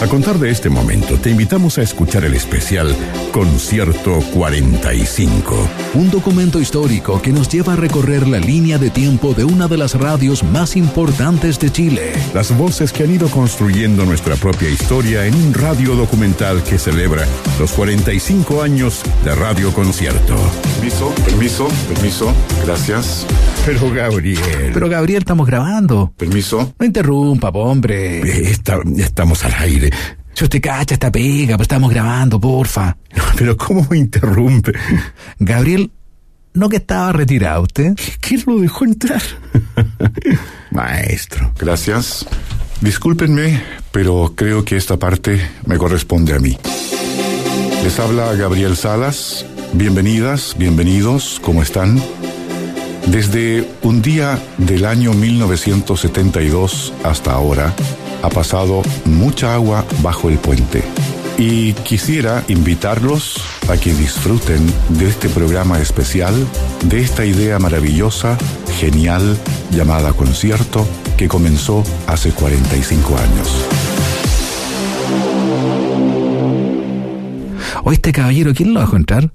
A contar de este momento, te invitamos a escuchar el especial Concierto 45. Un documento histórico que nos lleva a recorrer la línea de tiempo de una de las radios más importantes de Chile. Las voces que han ido construyendo nuestra propia historia en un radio documental que celebra los 45 años de Radio Concierto. Permiso, permiso, permiso. Gracias. Pero Gabriel. Pero Gabriel, estamos grabando. Permiso. No interrumpa, po, hombre. Está- estamos al aire. Si usted cacha esta pega, pues estamos grabando, porfa. Pero ¿cómo me interrumpe? Gabriel, ¿no que estaba retirado usted? ¿Quién lo dejó entrar? Maestro. Gracias. Discúlpenme, pero creo que esta parte me corresponde a mí. Les habla Gabriel Salas. Bienvenidas, bienvenidos, ¿cómo están? Desde un día del año 1972 hasta ahora, ha pasado mucha agua bajo el puente. Y quisiera invitarlos a que disfruten de este programa especial, de esta idea maravillosa, genial, llamada concierto, que comenzó hace 45 años. ¿O este caballero quién lo dejó entrar?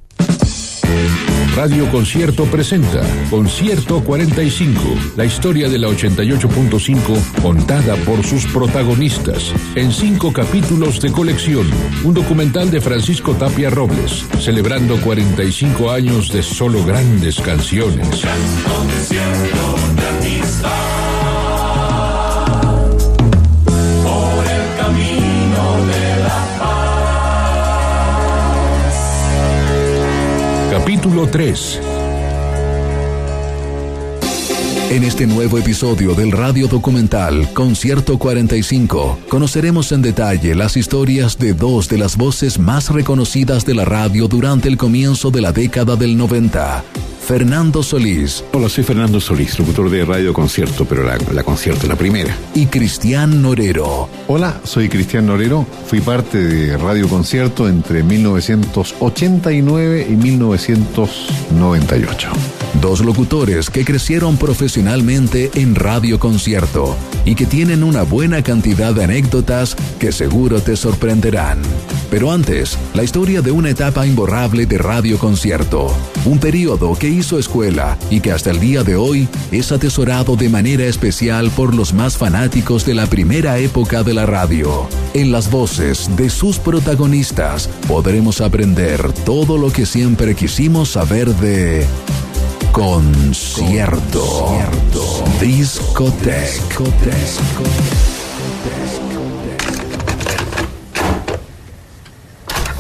Radio Concierto presenta Concierto 45, la historia de la 88.5 contada por sus protagonistas, en cinco capítulos de colección, un documental de Francisco Tapia Robles, celebrando 45 años de solo grandes canciones. Capítulo 3. En este nuevo episodio del radio documental Concierto 45, conoceremos en detalle las historias de dos de las voces más reconocidas de la radio durante el comienzo de la década del 90. Fernando Solís Hola, soy Fernando Solís, locutor de Radio Concierto, pero la, la concierto, la primera. y Cristian Norero. Hola, soy Cristian Norero, fui parte de Radio Concierto entre 1989 y 1998. Dos locutores que crecieron profesionalmente en Radio Concierto y que tienen una buena cantidad de anécdotas que seguro te sorprenderán. Pero antes, la historia de una etapa imborrable de Radio Concierto. Un periodo que hizo escuela y que hasta el día de hoy es atesorado de manera especial por los más fanáticos de la primera época de la radio. En las voces de sus protagonistas podremos aprender todo lo que siempre quisimos saber de concierto. Discotec.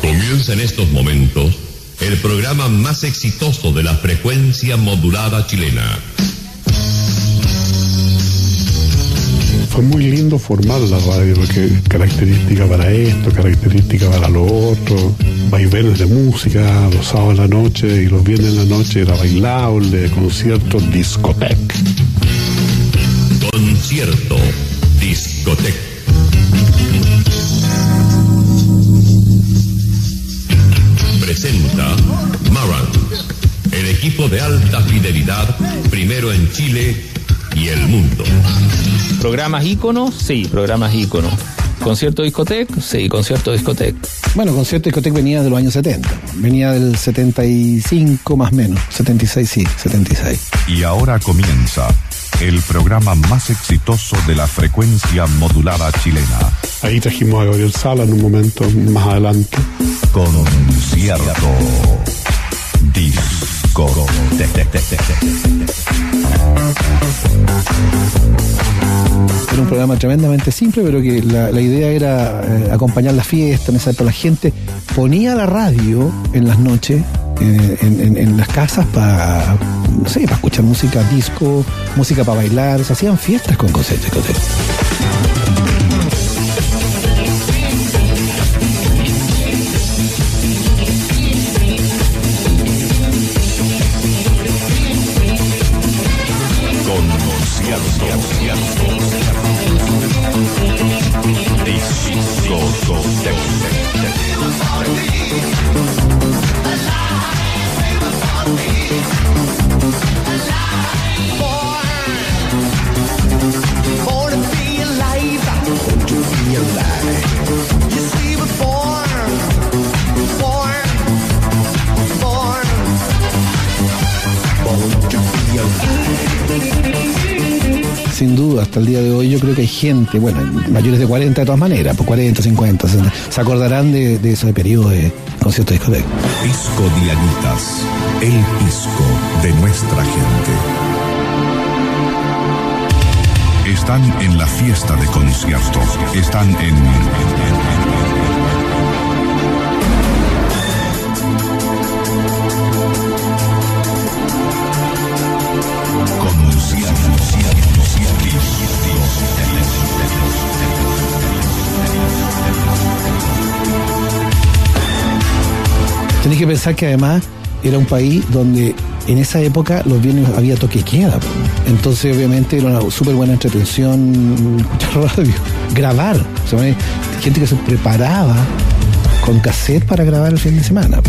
Comienza en estos momentos el programa más exitoso de la frecuencia modulada chilena. Fue muy lindo formar la radio, porque característica para esto, característica para lo otro, vaivenes de música, los sábados en la noche y los viernes en la noche era bailable, concierto, discoteca. Concierto Discoteca. Equipo de alta fidelidad, primero en Chile y el mundo. ¿Programas íconos? Sí, programas íconos. ¿Concierto discoteca? Sí, concierto discoteca. Bueno, concierto discoteca venía de los años 70. Venía del 75 más o menos. 76, sí, 76. Y ahora comienza el programa más exitoso de la frecuencia modulada chilena. Ahí trajimos a Gabriel Sala en un momento más adelante. Concierto Era un programa tremendamente simple, pero que la, idea era eh, acompañar la fiesta. Época la gente ponía la radio en las noches, eh, en, las casas, para, no sé, para escuchar música disco, música para bailar. Se hacían fiestas con discoteca. Hasta el día de hoy yo creo que hay gente, bueno, mayores de 40 de todas maneras, pues 40, 50, 60, se acordarán de, de ese periodo de concierto discoteca. Pisco Dianitas, el pisco de nuestra gente. Están en la fiesta de concierto. Están en... Tenés que pensar que además era un país donde en esa época los viernes había toque de queda. Entonces, obviamente, era una súper buena entretención radio. Grabar. Gente que se preparaba con cassette para grabar el fin de semana.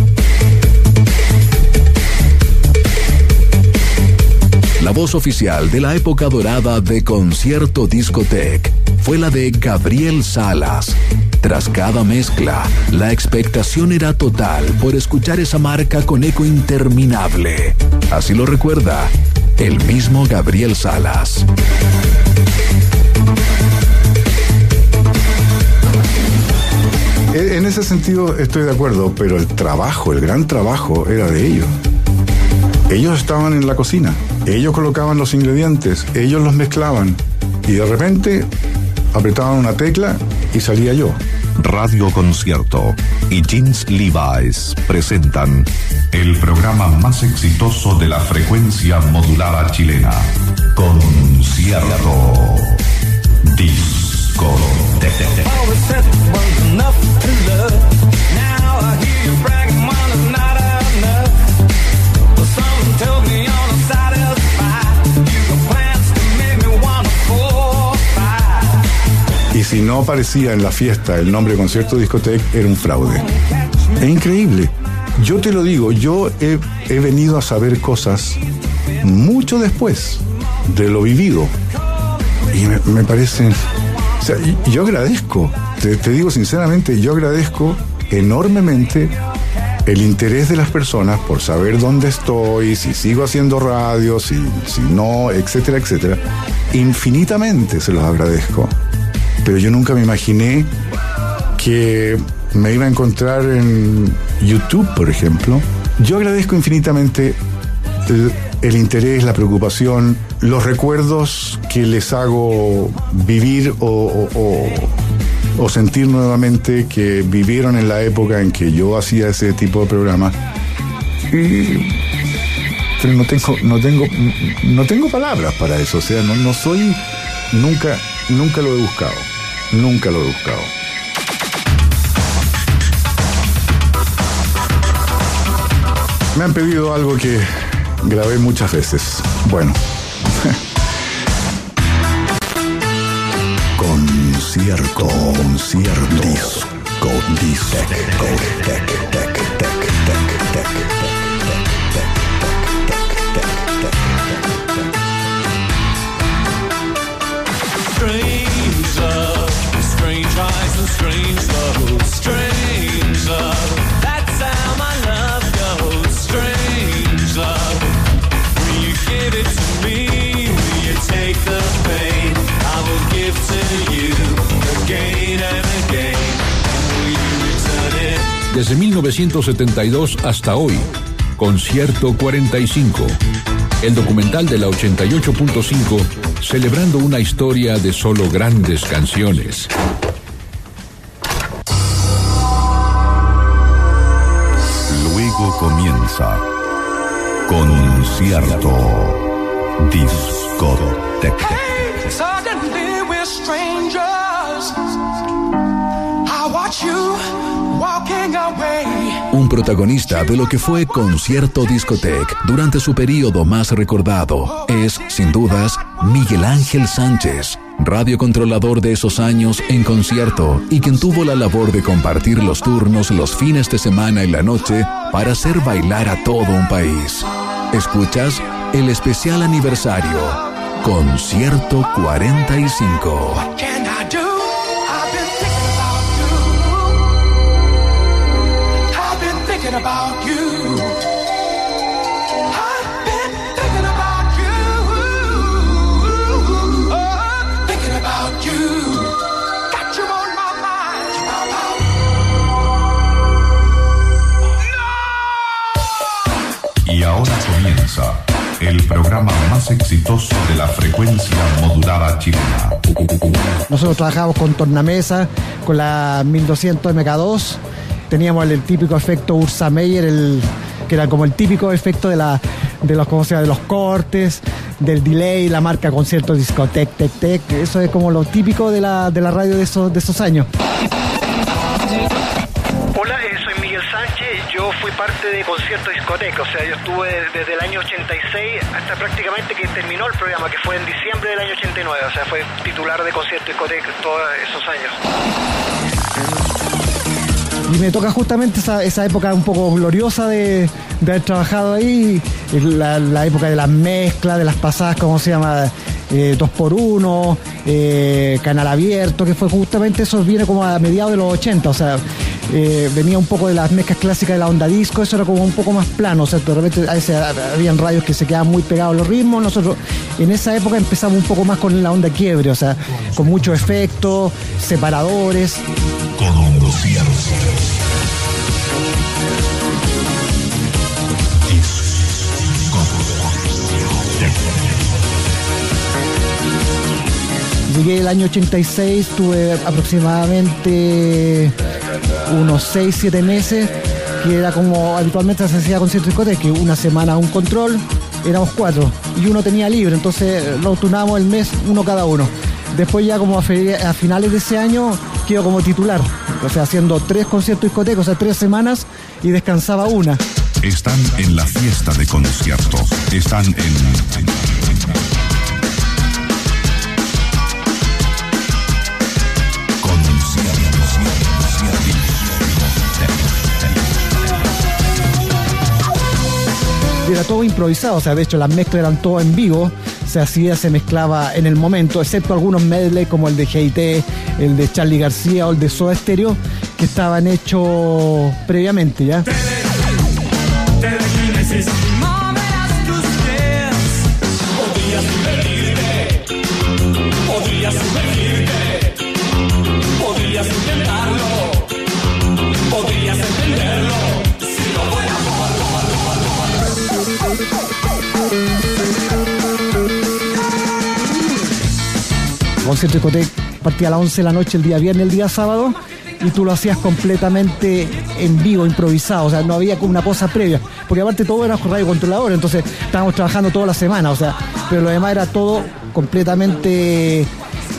La voz oficial de la época dorada de Concierto Discotec fue la de Gabriel Salas. Tras cada mezcla, la expectación era total por escuchar esa marca con eco interminable. Así lo recuerda el mismo Gabriel Salas. En ese sentido estoy de acuerdo, pero el trabajo, el gran trabajo era de ellos. Ellos estaban en la cocina, ellos colocaban los ingredientes, ellos los mezclaban y de repente apretaban una tecla y salía yo. Radio Concierto y Jeans Levi's presentan el programa más exitoso de la frecuencia modulada chilena. Concierto Disco. Si no aparecía en la fiesta el nombre concierto discoteca, era un fraude. Es increíble. Yo te lo digo, yo he, venido a saber cosas mucho después de lo vivido. Y me, me parecen... O sea, yo agradezco, te, te digo sinceramente, yo agradezco enormemente el interés de las personas por saber dónde estoy, si sigo haciendo radio, si, si no, etcétera, etcétera. Infinitamente se los agradezco. Pero yo nunca me imaginé que me iba a encontrar en YouTube, por ejemplo. Yo agradezco infinitamente el, interés, la preocupación, los recuerdos que les hago vivir o, sentir nuevamente que vivieron en la época en que yo hacía ese tipo de programas. Pero no tengo, no tengo, no tengo palabras para eso. O sea, no, no soy, nunca, nunca lo he buscado. Nunca lo he buscado. Me han pedido algo que grabé muchas veces. Bueno. Concierto, concierto, disco, disco, tec, tec, tec, tec, tec, tec. Desde 1972 hasta hoy, Concierto 45. El documental de la 88.5 celebrando una historia de solo grandes canciones. Concierto Discoteca. Suddenly we're strangers. I watch you walking away. Un protagonista de lo que fue Concierto Discotec durante su periodo más recordado es, sin dudas, Miguel Ángel Sánchez, radiocontrolador de esos años en concierto y quien tuvo la labor de compartir los turnos los fines de semana y la noche para hacer bailar a todo un país. Escuchas el especial aniversario, concierto 45. El programa más exitoso de la frecuencia modulada chilena. Nosotros trabajamos con tornamesa, con la 1200 MK2. Teníamos el, típico efecto Ursa Meyer, el, que era como el típico efecto de, la, de, los, ¿cómo de los cortes, del delay, la marca concierto discotec, tec, tec. Eso es como lo típico de la, de la radio de esos, de esos años. De Concierto Discoteca. O sea, yo estuve desde el año 86 hasta prácticamente que terminó el programa, que fue en diciembre del año 89. O sea, fue titular de Concierto Discoteca todos esos años. Y me toca justamente esa, esa época un poco gloriosa de, de haber trabajado ahí, la, época de las mezclas, de las pasadas, ¿cómo se llama? Eh, 2x1, eh, canal abierto, que fue justamente eso, viene como a mediados de los 80, o sea, eh, venía un poco de las mezclas clásicas de la onda disco, eso era como un poco más plano, o sea, de repente a veces habían radios que se quedaban muy pegados a los ritmos, nosotros en esa época empezamos un poco más con la onda quiebre, o sea, con muchos efectos, separadores. Llegué el año 86, tuve aproximadamente unos 6, 7 meses, que era como habitualmente se hacía concierto discoteca, que una semana un control, éramos cuatro, y uno tenía libre, entonces lo turnábamos el mes, uno cada uno. Después ya como a, finales de ese año quedo como titular, o sea, haciendo tres conciertos discotecas, o sea, tres semanas, y descansaba una. Están en la fiesta de concierto. Están en... todo improvisado, o sea, de hecho las mezclas eran todo en vivo, se hacía, se mezclaba en el momento, excepto algunos medley como el de GIT, el de Charlie García o el de Soda Stereo, que estaban hechos previamente, ¿ya? Concierto discoteca partía a las 11 de la noche el día viernes, el día sábado, y tú lo hacías completamente en vivo, improvisado, o sea, no había como una cosa previa, porque aparte todo era radio controlador, entonces estábamos trabajando toda la semana, o sea, pero lo demás era todo completamente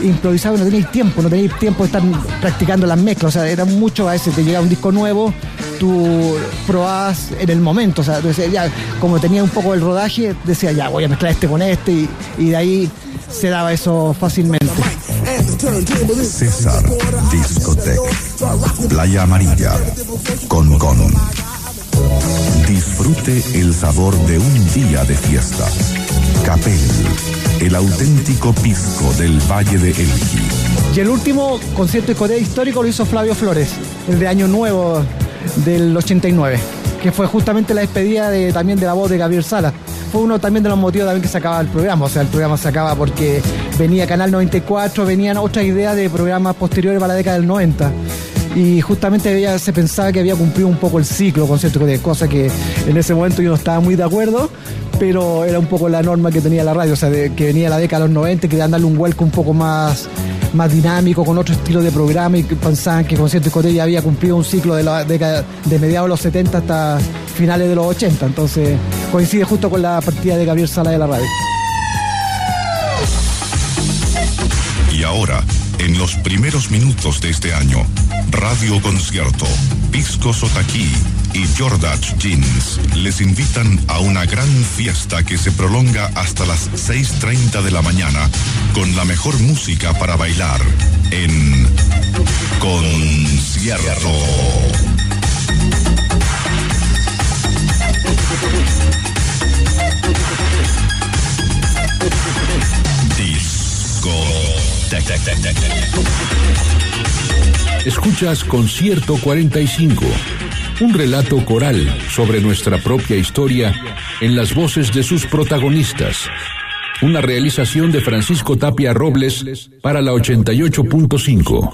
improvisado, no teníais tiempo, no teníais tiempo de estar practicando las mezclas, o sea, era mucho, a veces te llegaba un disco nuevo, tú probabas en el momento, o sea, tú decías, ya, como tenía un poco el rodaje, decía, ya, voy a mezclar este con este, y de ahí se daba eso fácilmente. César Discotec. Playa Amarilla. Con Con. Disfrute el sabor de un día de fiesta. Capel. El auténtico pisco del Valle de Elqui. Y el último concierto de Corea histórico lo hizo Flavio Flores, el de Año Nuevo del 89, que fue justamente la despedida de, también de la voz de Gabriel Sala. Fue uno también de los motivos también que se acaba el programa, o sea, el programa se acaba porque venía Canal 94, venían otras ideas de programas posteriores para la década del 90. Y justamente se pensaba que había cumplido un poco el ciclo concierto de cosa que en ese momento yo no estaba muy de acuerdo, pero era un poco la norma que tenía la radio, o sea, que venía la década de los 90, que darle un vuelco un poco más, más dinámico, con otro estilo de programa, y pensaban que Concierto Discoteca ya había cumplido un ciclo de mediados de los 70 hasta finales de los 80, entonces coincide justo con la partida de Gabriel Sala de la radio. Y ahora, en los primeros minutos de este año, Radio Concierto, Pisco Sotaquí y Jordach Jeans les invitan a una gran fiesta que se prolonga hasta las 6.30 de la mañana con la mejor música para bailar en Concierto. Escuchas Concierto 45. Un relato coral sobre nuestra propia historia en las voces de sus protagonistas. Una realización de Francisco Tapia Robles para la 88.5.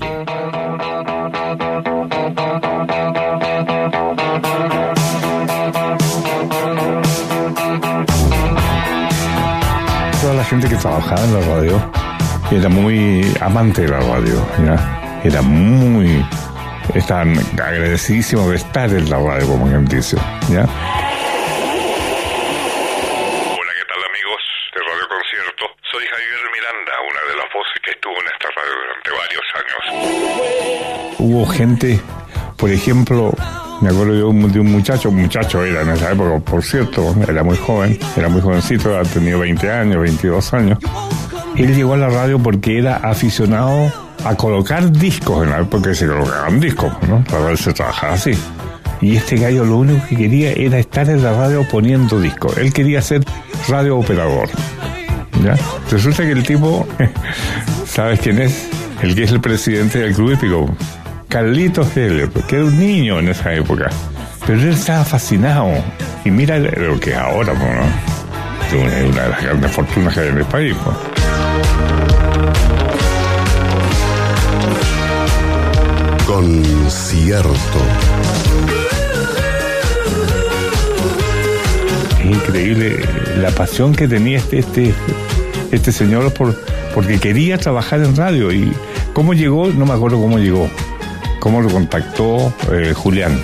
Toda la gente que trabajaba en la radio era muy amante de la radio, ¿ya? Era muy... Estaban agradecidísimos de estar en la radio, como quien dice, ¿ya? Hola, ¿qué tal amigos de Radio Concierto? Soy Javier Miranda, una de las voces que estuvo en esta radio durante varios años. Hubo gente, por ejemplo, me acuerdo yo de un muchacho, un muchacho era en esa época, por cierto, era muy joven, era muy jovencito, ha tenido 20 años, 22 años. Él llegó a la radio porque era aficionado a colocar discos en la época que se colocaban discos, ¿no? La radio se trabajaba así. Y este gallo lo único que quería era estar en la radio poniendo discos. Él quería ser radio operador. Resulta que el tipo, ¿sabes quién es? El que es el presidente del club hípico. Carlitos Heller, que era un niño en esa época. Pero él estaba fascinado. Y mira lo que es ahora, pues, ¿no? Una de las grandes fortunas que hay en el país. pues. Concierto. Es increíble la pasión que tenía este, este, este señor por, porque quería trabajar en radio. Y cómo llegó, no me acuerdo cómo llegó, cómo lo contactó eh, Julián.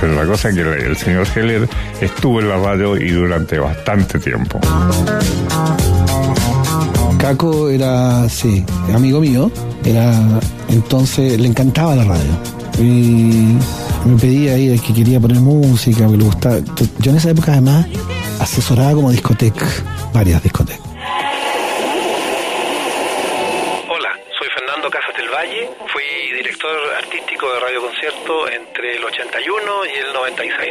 Pero la cosa es que el, el señor Heller estuvo en la radio y durante bastante tiempo. Caco era, sí, amigo mío, era, entonces le encantaba la radio. Y me pedía ahí que quería poner música, que le gustaba. Yo en esa época además asesoraba como discoteca, varias discotecas. Hola, soy Fernando Casas del Valle, fui director artístico de Radio Concierto entre el 81 y el 96.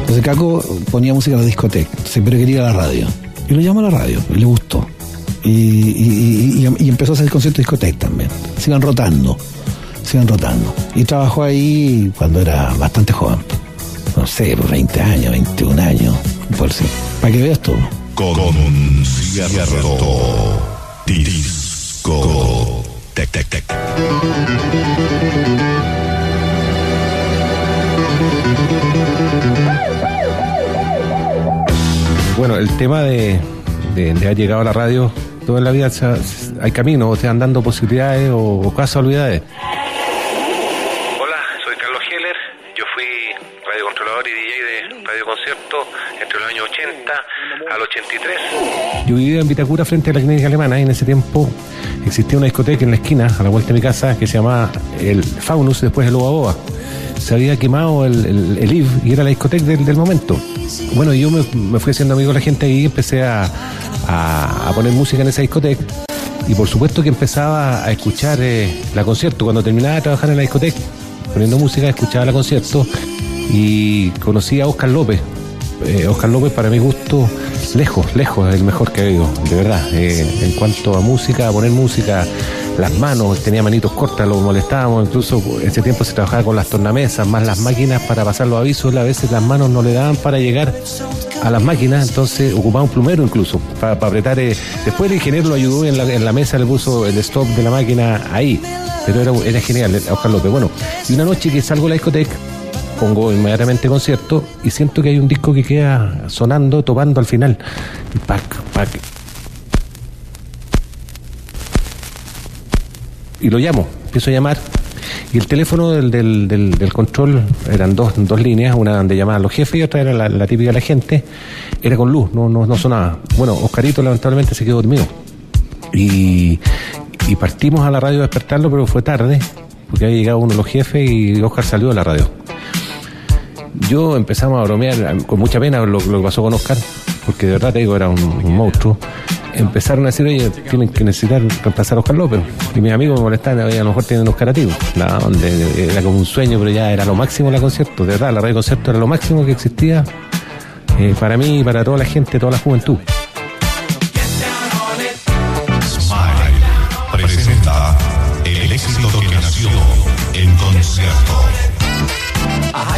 Entonces Caco ponía música en la discoteca, pero quería la radio. Y lo llamó a la radio, y le gustó. Y, y- y- empezó a hacer conciertos de discoteca también. Se iban rotando, se iban rotando. Y trabajó ahí cuando era bastante joven. No sé, por 20 años, 21 años, por sí. Para que veas todo. Concierto. Disco. Tec, tec, tec. Bueno, el tema de, de, de haber llegado a la radio, toda la vida se- hay caminos, te van dando posibilidades o, o casualidades. Hola, soy Carlos Heller, yo fui radiocontrolador y DJ de Radio Concierto entre los años 80 al 83. Yo vivía en Vitacura frente a la clínica alemana y en ese tiempo existía una discoteca en la esquina, a la vuelta de mi casa, que se llamaba el Faunus, después el Oba Boba. Se había quemado el, el, el y era la discoteca del, del momento. Bueno, yo me, fui haciendo amigo de la gente ahí y empecé a, a- a poner música en esa discoteca. Y por supuesto que empezaba a escuchar eh, la concierto. Cuando terminaba de trabajar en la discoteca, poniendo música, escuchaba la concierto y conocí a Oscar López. Eh, Oscar López, para mi gusto, lejos, lejos, el mejor que he oído, de verdad. Eh, en cuanto a música, a poner música, las manos, tenía manitos cortas, lo molestábamos. Incluso ese tiempo se trabajaba con las tornamesas, más las máquinas para pasar los avisos. A veces las manos no le daban para llegar a las máquinas, entonces ocupaba un plumero incluso para, apretar. eh, Después el ingeniero lo ayudó en la, en la mesa, le puso el stop de la máquina ahí. Pero era, era genial, eh, Oscar López. Bueno, y una noche que salgo a la discoteca, pongo inmediatamente concierto y siento que hay un disco que queda sonando, topando al final. Y pac, pac. Y lo llamo, empiezo a llamar. Y el teléfono del, del, del- control eran dos, dos líneas, una donde llamaban los jefes y otra era la, típica de la gente. Era con luz, no, no, no sonaba. Bueno, Oscarito lamentablemente se quedó dormido. Y, partimos a la radio a despertarlo, pero fue tarde, porque había llegado uno de los jefes y Oscar salió de la radio. Yo empezamos a bromear con mucha pena lo, que pasó con Oscar, porque de verdad te digo, era un monstruo. Empezaron a decir, oye, tienen que necesitar reemplazar a Oscar López. Y mis amigos me molestaban, oye, a lo mejor tienen Oscar a ti. Donde era como un sueño, pero ya era lo máximo la concierto. De verdad, la radio concierto era lo máximo que existía eh, para mí y para toda la gente, toda la juventud. Smile presenta el éxito que nació en concierto.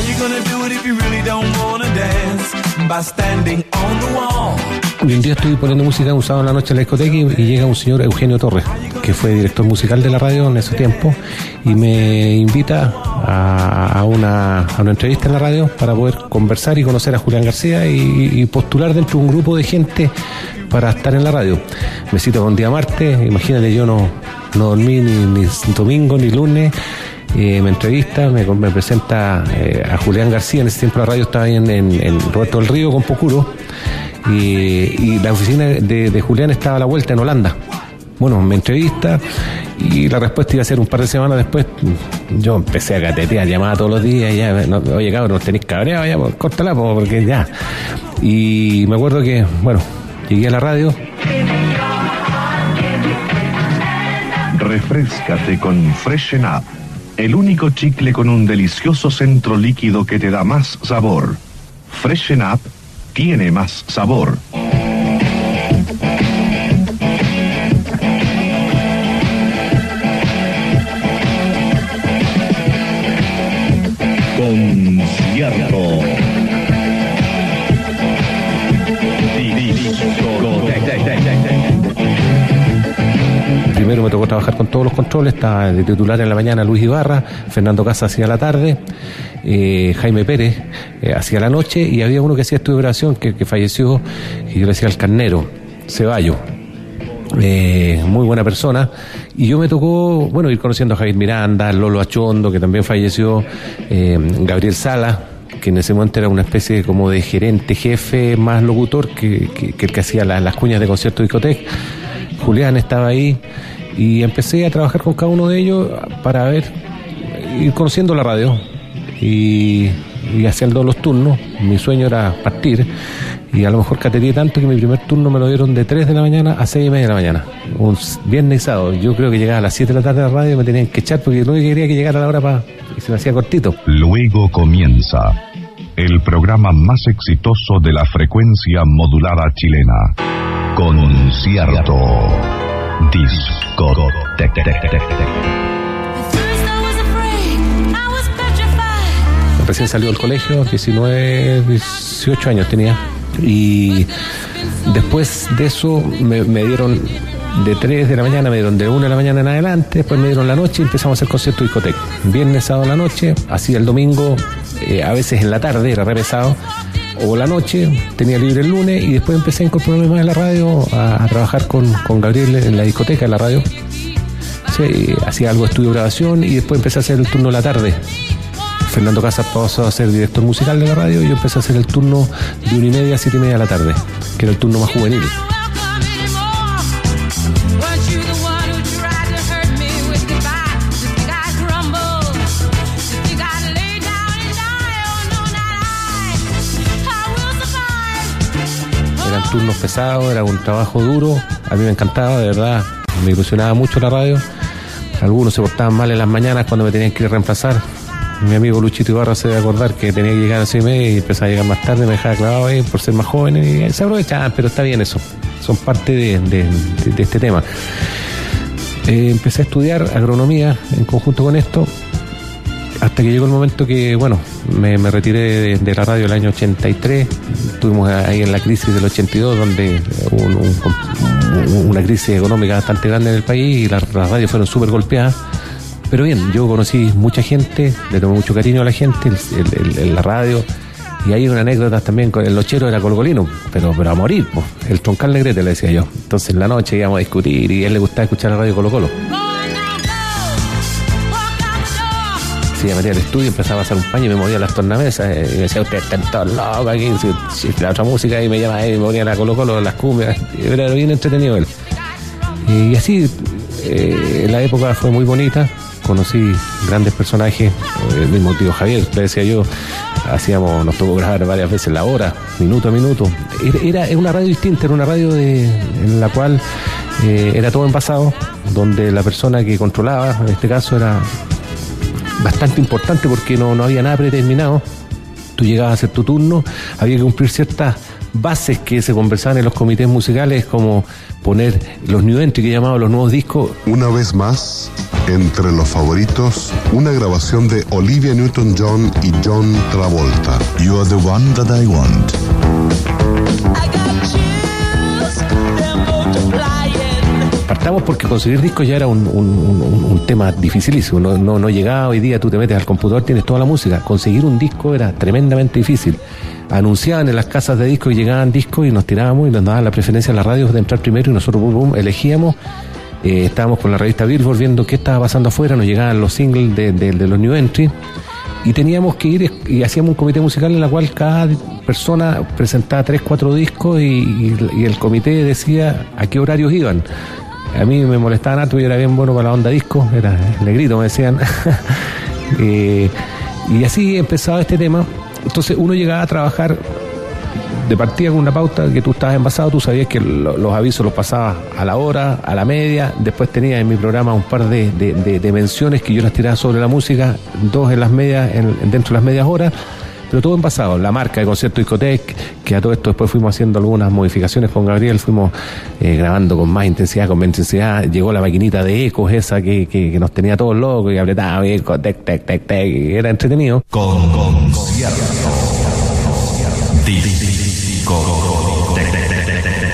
you gonna do it if you really don't wanna dance? By standing on the wall. Y un día estoy poniendo música un sábado en la noche en la discoteca y, llega un señor Eugenio Torres, que fue director musical de la radio en ese tiempo, y me invita a, una, a una entrevista en la radio para poder conversar y conocer a Julián García y, postular dentro de un grupo de gente para estar en la radio. Me cito con día martes, imagínate, yo no, no dormí ni, ni domingo ni lunes. eh, me entrevista, me, presenta eh, a Julián García, en ese tiempo la radio estaba en, en, en Roberto del Río con Pocuro y, la oficina de, de Julián estaba a la vuelta en Holanda. Bueno, me entrevista y la respuesta iba a ser un par de semanas después. Yo empecé a catetear, llamaba todos los días, ya, oye cabrón, nos tenéis cabreado, ya, pues, porque ya. Y me acuerdo que, bueno, llegué a la radio, Refrescate con Freshen Up, el único chicle con un delicioso centro líquido que te da más sabor. Freshen Up tiene más sabor. Concierto. Primero me tocó trabajar con todos los controles, estaba de titular en la mañana Luis Ibarra, Fernando Casa hacía la tarde, eh, Jaime Pérez eh, hacía la noche y había uno que hacía estudio de operación que, falleció, que yo le decía el carnero, Ceballo. Eh, muy buena persona y yo me tocó bueno ir conociendo a Javier Miranda, Lolo Achondo que también falleció, Gabriel Sala que en ese momento era una especie como de gerente, jefe, más locutor que, que- el que hacía la- las cuñas de concierto discoteca. Julián estaba ahí y empecé a trabajar con cada uno de ellos para ver, ir conociendo la radio y, y haciendo los turnos. Mi sueño era partir y a lo mejor cateté tanto que mi primer turno me lo dieron de 3 de la mañana a 6 y media de la mañana. Un viernes y sábado. Yo creo que llegaba a las 7 de la tarde a la radio y me tenían que echar porque no quería que llegara la hora para... y se me hacía cortito. Luego comienza el programa más exitoso de la frecuencia modulada chilena. Concierto Discoteca. Recién salió del colegio, 19, 18 años tenía. Y después de eso me, dieron de 3 de la mañana, me dieron de 1 de la mañana en adelante, después me dieron la noche y empezamos a hacer concierto discoteca. Viernes, sábado en la noche, hacía el domingo, eh, a veces en la tarde, era re pesado, o la noche, tenía libre el lunes y después empecé a incorporarme más en la radio, a, a trabajar con, con Gabriel en la discoteca, en la radio. Sí, hacía algo de estudio de grabación y después empecé a hacer el turno de la tarde. Fernando Casas pasó a ser director musical de la radio y yo empecé a hacer el turno de una y media a siete y media de la tarde, que era el turno más juvenil. Turnos pesados, era un trabajo duro, a mí me encantaba, de verdad, me ilusionaba mucho la radio. Algunos se portaban mal en las mañanas cuando me tenían que ir a reemplazar. Mi amigo Luchito Ibarra se debe acordar que tenía que llegar a las y media y empezaba a llegar más tarde, me dejaba clavado ahí por ser más joven y se aprovechaban, pero está bien eso. Son parte de este tema. Eh, empecé a estudiar agronomía en conjunto con esto, hasta que llegó el momento que, bueno, me, retiré de, la radio el año 83. Estuvimos ahí en la crisis del 82, donde hubo un- un- una crisis económica bastante grande en el país y las, radios fueron súper golpeadas. Pero bien, yo conocí mucha gente, le tomé mucho cariño a la gente, el- la radio. Y hay una anécdota también, el lochero era colgolino, pero, pero a morir, po. el troncal negrete le decía yo. Entonces en la noche íbamos a discutir y a él le gustaba escuchar la radio Colo Colo. Sí, me metía al estudio, empezaba a pasar un paño y me movía las tornamesas. eh, y me decía, usted está todo loco aquí. si- si la otra música y me llama ahí, me ponía la Colo Colo, las cumbias. y Era bien entretenido él. Y así, eh, la época fue muy bonita. Conocí grandes personajes. El mismo tío Javier, le decía yo, hacíamos, nos tocó grabar varias veces la hora, minuto a minuto. Era una radio distinta, era una radio de, en la cual eh, era todo en pasado, donde la persona que controlaba, en este caso, era bastante importante porque no, no había nada predeterminado. Tú llegabas a hacer tu turno, había que cumplir ciertas bases que se conversaban en los comités musicales, como poner los new entry que llamaban los nuevos discos. Una vez más, entre los favoritos, una grabación de Olivia Newton-John y John Travolta. You are the one that I want. Partamos porque conseguir discos ya era un, tema dificilísimo. No, llegaba hoy día, tú te metes al computador, tienes toda la música. Conseguir un disco era tremendamente difícil. Anunciaban en las casas de discos y llegaban discos y nos tirábamos y nos daban la preferencia a las radios de entrar primero y nosotros pum, pum, elegíamos. Eh, estábamos con la revista Billboard viendo qué estaba pasando afuera, nos llegaban los singles de, los New Entry y teníamos que ir y hacíamos un comité musical en la cual cada persona presentaba tres, cuatro discos y el comité decía a qué horarios iban. A mí me molestaban harto, yo era bien bueno para la onda disco, era negrito, me decían. Eh, y así empezaba este tema. Entonces uno llegaba a trabajar de partida con una pauta que tú estabas envasado, tú sabías que lo- los avisos los pasabas a la hora, a la media, después tenía en mi programa un par de- de menciones que yo las tiraba sobre la música, dos en las medias, en- dentro de las medias horas, pero todo envasado, la marca de concierto discotec, que a todo esto después fuimos haciendo algunas modificaciones con Gabriel, fuimos eh, grabando con más intensidad, con más intensidad, llegó la maquinita de ecos esa que, que- nos tenía todos locos y apretaba eco, tec, tec, tec, tec, y era entretenido. Con concierto. Disco. Tec, tec, tec, tec, tec, tec,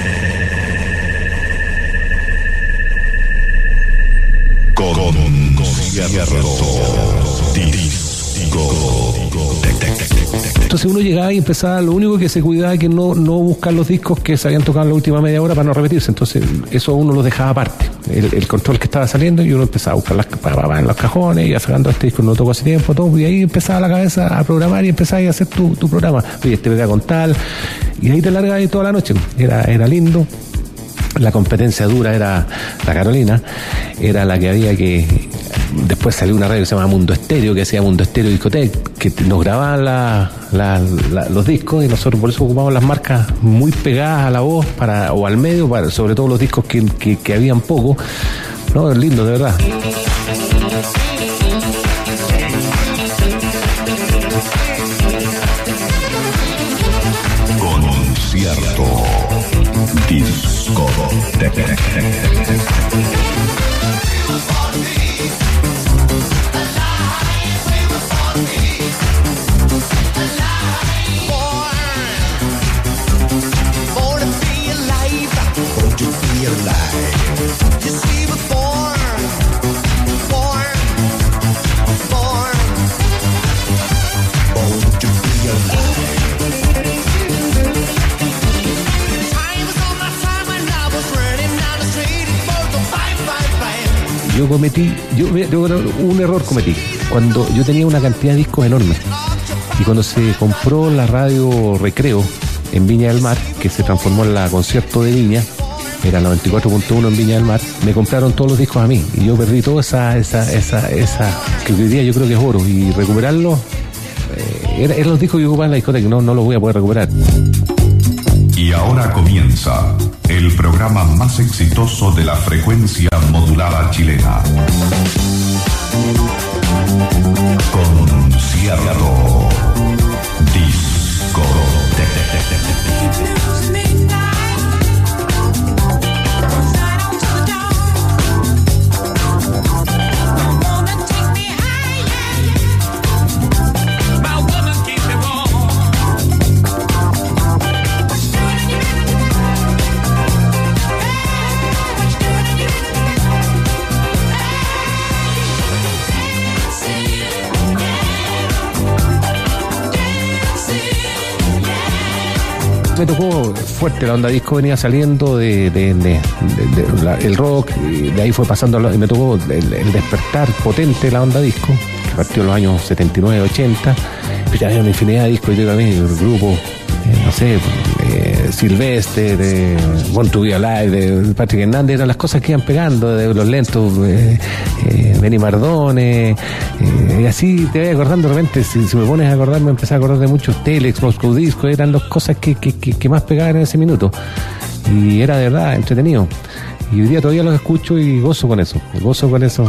Con concierto. Entonces uno llegaba y empezaba, lo único que se cuidaba que no, no buscar los discos que se habían tocado en la última media hora para no repetirse. Entonces eso uno lo dejaba aparte, el, control que estaba saliendo y uno empezaba a buscar las, pa, pa, pa, en los cajones, y sacando este disco no tocó hace tiempo, todo, y ahí empezaba la cabeza a programar y empezaba a hacer tu, tu programa. Oye, este pega con tal, y ahí te largas toda la noche. Era, era lindo. La competencia dura era la Carolina, era la que había que. Después salió una radio que se llama Mundo Estéreo, que hacía Mundo Estéreo Discotec, que nos grababan los discos y nosotros por eso ocupamos las marcas muy pegadas a la voz para, o al medio, sobre todo los discos que, que, que habían poco. No, lindo, de verdad. Concierto. Disco. Tec, Yo cometí, yo, un error cometí. Cuando yo tenía una cantidad de discos enorme. Y cuando se compró la radio Recreo en Viña del Mar, que se transformó en la concierto de Viña, era 94.1 en Viña del Mar, me compraron todos los discos a mí. Y yo perdí toda esa, esa, esa, esa, que hoy día yo creo que es oro. Y recuperarlo, eh, era- eran los discos que yo ocupaba en la discoteca, no, no los voy a poder recuperar. Ahora comienza el programa más exitoso de la frecuencia modulada chilena. Concierto. Me tocó fuerte la onda disco venía saliendo de, el rock de ahí fue pasando y me tocó el, despertar potente la onda disco que partió en los años 79 80 pero ya había una infinidad de discos y yo también el grupo eh, no sé eh, Silvestre de Want to Be de Patrick Hernández eran las cosas que iban pegando de los lentos eh, eh, Benny Mardone eh, y así te voy acordando de repente si, me pones a acordar me empecé a acordar de muchos Telex, Moscow Disco eran las cosas que- que más pegaban en ese minuto. Y era de verdad entretenido. Y hoy día todavía los escucho y gozo con eso gozo con eso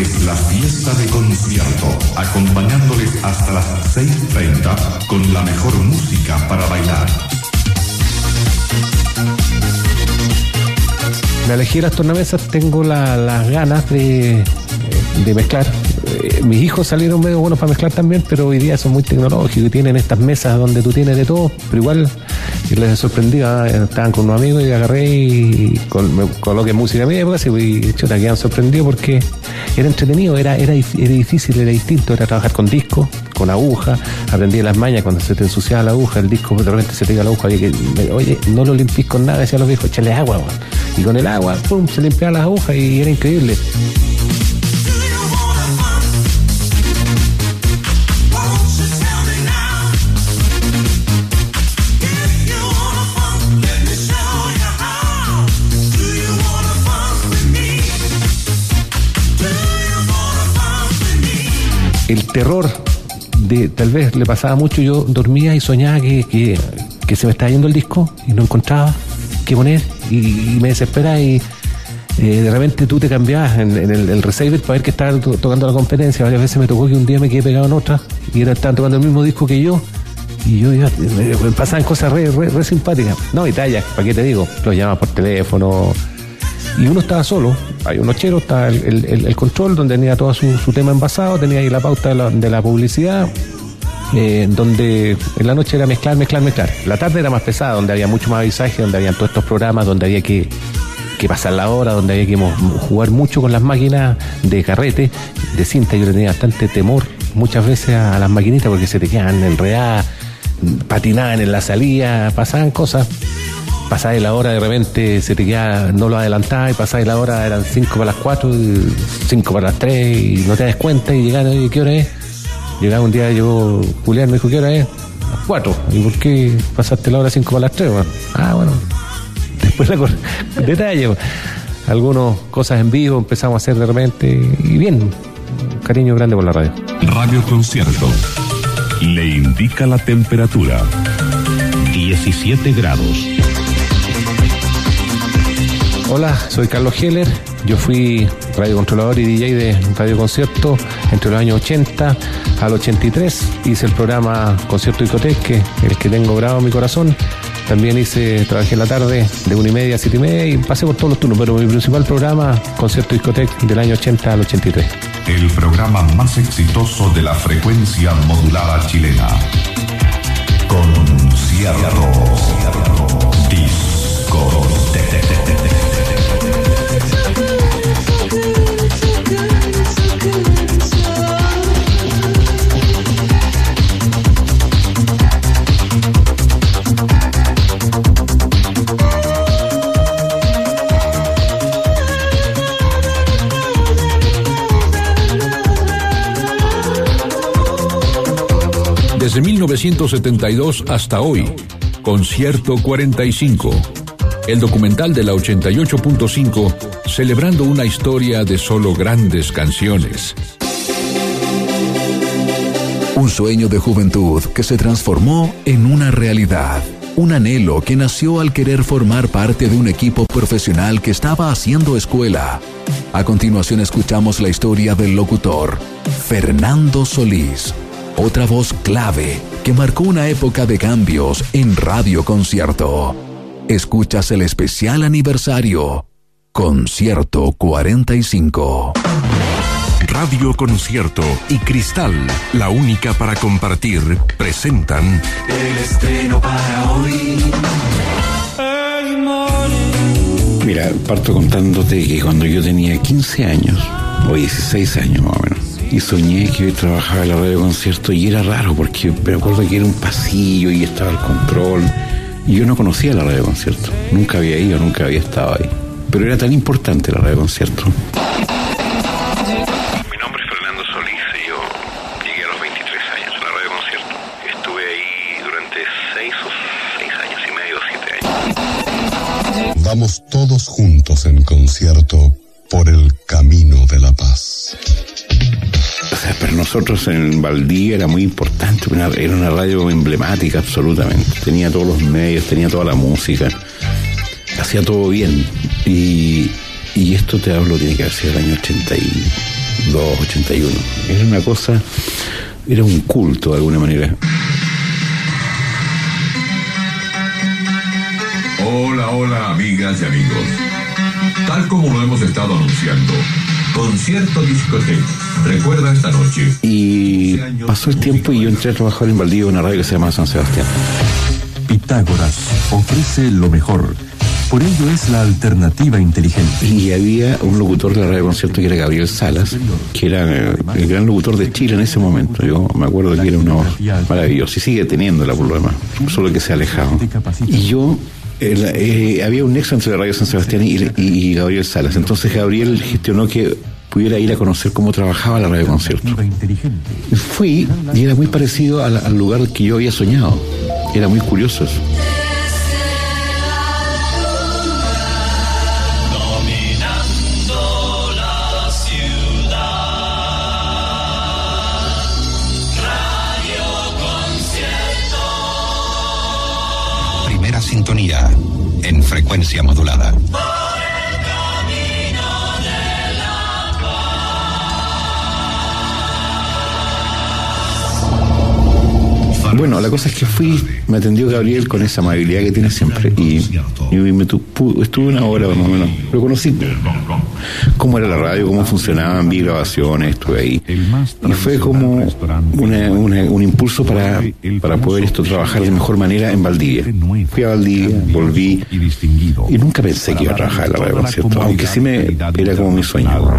es la fiesta de concierto, acompañándoles hasta las 6.30 con la mejor música para bailar. Me de las tornamesas, tengo la- las ganas de, de mezclar. Eh, mis hijos salieron medio buenos para mezclar también, pero hoy día son muy tecnológicos y tienen estas mesas donde tú tienes de todo, pero igual y les sorprendió, ah, estaban con unos amigos y agarré y me coloqué música a mi época y chuta, quedan sorprendidos porque era entretenido, era, era, era difícil, era distinto, era trabajar con disco, con aguja, aprendí las mañas cuando se te ensuciaba la aguja, el disco de repente se iba la aguja, me- oye, no lo limpies con nada, decían los viejos, échale agua, y con el agua, pum, se limpiaban las agujas y era increíble. El terror de tal vez le pasaba mucho, yo dormía y soñaba que, que- se me estaba yendo el disco y no encontraba qué poner y, y me desesperaba y eh, de repente tú te cambiabas en, el, el receiver para ver que estaba to- tocando la competencia. Varias veces me tocó que un día me quedé pegado en otra y era, estaban tocando el mismo disco que yo. Y yo iba, me, me pasaban cosas re, re, re simpáticas. No, y talla, ¿para qué te digo? Los llamas por teléfono, y uno estaba solo, hay un nochero, está el, el- control donde tenía todo su, su tema envasado, tenía ahí la pauta de la, de la publicidad, eh, donde en la noche era mezclar, mezclar, mezclar. La tarde era más pesada, donde había mucho más avisaje, donde habían todos estos programas, donde había que, que pasar la hora, donde había que jugar mucho con las máquinas de carrete, de cinta. Yo tenía bastante temor muchas veces a, a las maquinitas porque se te quedaban enredadas, patinaban en la salida, pasaban cosas pasaba la hora de repente se te queda, no lo adelantaba y pasaba la hora eran 5 para las 4, 5 para las 3 y no te das cuenta y llegaron, oye, ¿qué hora es? Llegaba un día, llegó Julián, me dijo, ¿qué hora es? Las 4. ¿Y por qué pasaste la hora 5 para las 3? Bueno, ah, bueno. Después la cor- detalle. Algunas cosas en vivo empezamos a hacer de repente y bien, cariño grande por la radio. Radio Concierto. Le indica la temperatura. 17 grados. Hola, soy Carlos Heller. Yo fui radiocontrolador y DJ de Radio Concierto entre los años 80 al 83. Hice el programa Concierto Discotec, que es el que tengo grabado en mi corazón. También hice, trabajé en la tarde de una y media a siete y media y pasé por todos los turnos, pero mi principal programa, Concierto Discotec, del año 80 al 83. El programa más exitoso de la frecuencia modulada chilena. Concierto. Desde 1972 hasta hoy, Concierto 45. El documental de la 88.5 celebrando una historia de solo grandes canciones. Un sueño de juventud que se transformó en una realidad. Un anhelo que nació al querer formar parte de un equipo profesional que estaba haciendo escuela. A continuación escuchamos la historia del locutor, Fernando Solís. Otra voz clave que marcó una época de cambios en Radio Concierto. Escuchas el especial aniversario. Concierto 45. Radio Concierto y Cristal, la única para compartir, presentan El estreno para hoy. Mira, parto contándote que cuando yo tenía 15 años, o 16 años más o menos, y soñé que yo trabajaba en la radio concierto y era raro porque me acuerdo que era un pasillo y estaba el control. Y yo no conocía la radio concierto, nunca había ido, nunca había estado ahí. Pero era tan importante la radio concierto. Mi nombre es Fernando Solís y yo llegué a los 23 años a la radio concierto. Estuve ahí durante 6 o 6 años y medio, 7 años. Vamos todos juntos en concierto por el camino de la paz. O sea, para nosotros en Valdivia era muy importante, era una radio emblemática absolutamente. Tenía todos los medios, tenía toda la música, hacía todo bien. Y, esto te hablo, tiene que haber sido el año 81. Era una cosa, era un culto de alguna manera. Hola, hola, amigas y amigos. Tal como lo hemos estado anunciando, concierto discoteca. Recuerda esta noche. Y pasó el tiempo y yo entré a trabajar en Valdivia, una radio que se llama San Sebastián. Pitágoras ofrece lo mejor. Por ello es la alternativa inteligente. Y había un locutor de la radio concierto que era Gabriel Salas, que era eh, el gran locutor de Chile en ese momento. Yo me acuerdo que era una voz maravillosa y sigue teniéndola por lo demás, solo que se ha alejado. Y yo el- eh, había un nexo entre la radio San Sebastián y, y Gabriel Salas. Entonces Gabriel gestionó que pudiera ir a conocer cómo trabajaba la radio concierto. Fui y era muy parecido al, al lugar que yo había soñado. Era muy curioso eso. Sintonía en frecuencia modulada. Bueno, la cosa es que fui, me atendió Gabriel con esa amabilidad que tiene siempre y, me estuve una hora más o menos. Lo conocí, cómo era la radio, cómo funcionaban, vi grabaciones, estuve ahí. Y fue como un impulso para, para poder esto trabajar de mejor manera en Valdivia. Fui a Valdivia, volví y nunca pensé que iba a trabajar en la radio concierto, aunque sí me era como mi sueño.